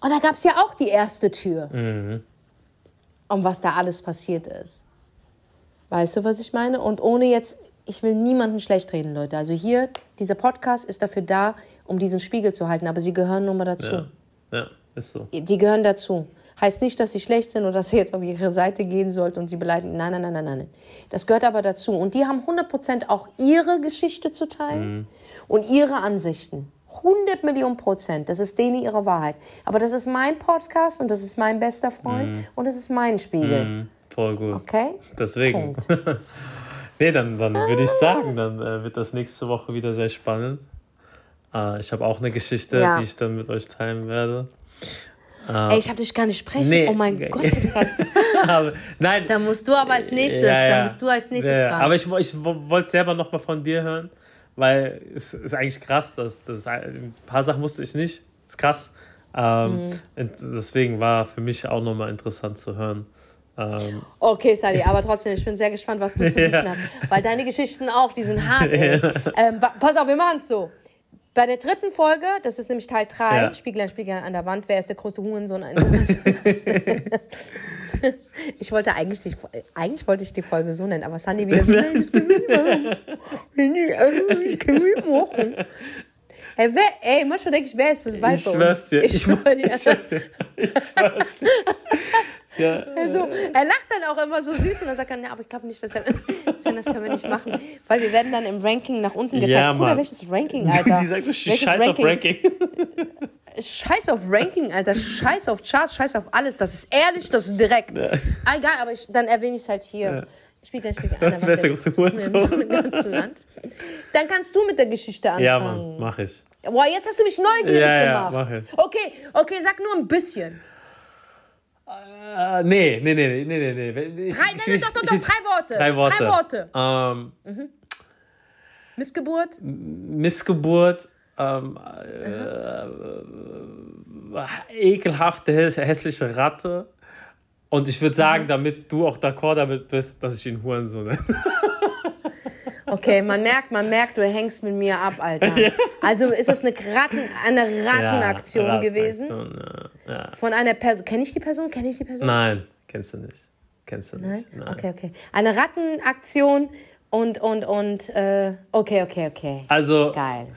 Und da gab es ja auch die erste Tür. Mhm. Und was da alles passiert ist. Weißt du, was ich meine? Und ohne jetzt, ich will niemanden schlecht reden, Leute. Also hier, dieser Podcast ist dafür da, um diesen Spiegel zu halten. Aber sie gehören nun mal dazu. Ja. ja, ist so. Die gehören dazu. Heißt nicht, dass sie schlecht sind oder dass ihr jetzt auf ihre Seite gehen sollt und sie beleidigen. Nein, nein, nein, nein, nein. Das gehört aber dazu. Und die haben 100% auch ihre Geschichte zu teilen und ihre Ansichten. 100 Millionen Prozent. Das ist denen ihre Wahrheit. Aber das ist mein Podcast und das ist mein bester Freund und das ist mein Spiegel. Mhm. Voll gut. Okay? Deswegen. [laughs] Nee, dann, dann würde ich sagen, dann äh, wird das nächste Woche wieder sehr spannend. Äh, ich habe auch eine Geschichte, Ja. die ich dann mit euch teilen werde. Ey, ich habe dich gar nicht sprechen. Nee. Oh mein Gott. [laughs] nein. Da musst du aber als nächstes. Ja, ja. Da bist du als nächstes Ja, dran. Aber ich, ich wo- wollte selber noch mal von dir hören, weil es ist eigentlich krass, dass, dass ein paar Sachen wusste ich nicht. Ist krass. Ähm, Mhm. deswegen war für mich auch noch mal interessant zu hören. Ähm, Okay, Sally, aber trotzdem, ich bin sehr gespannt, was du zu [laughs] bieten Ja. hast. Weil deine Geschichten auch, die sind hart, ey. [laughs] Ähm, wa- pass auf, wir machen es so. Bei der dritten Folge, das ist nämlich Teil 3, Ja. Spiegel Spiegel an der Wand, wer ist der große Hurensohn? [laughs] ich wollte eigentlich, die, eigentlich wollte ich die Folge so nennen, aber Sandy wieder so, nein, ich. Ich kann nicht machen. Hey, wer, ey, manchmal denke ich, wer ist das Weib ich schwör's dir. Ich, schwör dir. ich schwör's dir. Ich schwör's dir. Ja, Also, er lacht dann auch immer so süß und dann sagt er, na, aber ich glaube nicht, dass er, [laughs] das können wir nicht machen, weil wir werden dann im Ranking nach unten gezeigt. Ja, Bruder, Mann. welches Ranking, Alter? [laughs] Die sagt so, Welches scheiß auf Ranking. Scheiß auf Ranking, Alter. Scheiß auf Charts, scheiß auf alles. Das ist ehrlich, das ist direkt. Ah, egal, aber ich, dann erwähne ich es halt hier. Spiel gleich, spiel gleich. Wer ist der große Hurensohn? [laughs] Im ganzen Land. Dann kannst du mit der Geschichte anfangen. Ja, Mann, mach ich. Boah, jetzt hast du mich neugierig Ja, ja, gemacht. mach ich. Okay, okay, sag nur ein bisschen. Äh, nee, nee, nee, nee, nee, nee. Ich, Drei, ich- ich- doch, doch, doch, drei Worte. Drei Worte. Drei Worte. Ähm, Missgeburt. Missgeburt, ähm, äh, ekelhafte, häss- hässliche Ratte. Und ich würde sagen, Mhm. damit du auch d'accord damit bist, dass ich ihn Hurensohn nenne. [laughs] Okay, man merkt, man merkt, du hängst mit mir ab, Alter. Also ist es eine, Ratten, eine Rattenaktion Ja, gewesen Rattenaktion, Ja, von einer Person. Kenne ich die Person? Kenne ich die Person? Nein, kennst du nicht. Kennst du Nein? nicht. Nein. Okay, okay. Eine Rattenaktion und, und, und, äh, okay, okay, okay. Also Geil.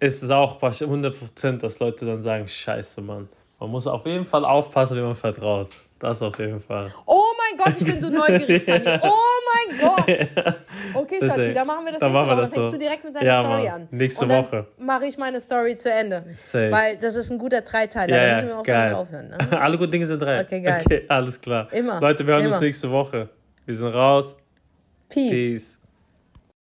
ist es auch bei 100%, dass Leute dann sagen, scheiße, Mann. Man muss auf jeden Fall aufpassen, wie man vertraut. Das auf jeden Fall. Oh mein Gott, ich bin so neugierig, Sandy. [laughs] Oh mein Gott. [laughs] Okay, Schatzi, dann machen wir das Dann nächste Woche. das Dann fängst so. du direkt mit deiner Ja, Story Mann. an. Nächste Und dann Woche. mache ich meine Story zu Ende. Safe. Weil das ist ein guter Dreiteiler. Ja, da ja, müssen wir auch geil. aufhören. Ne? [laughs] Alle guten Dinge sind drei. Okay, geil. Okay, alles klar. Immer, Leute, wir hören immer. uns nächste Woche. Wir sind raus. Peace. Peace.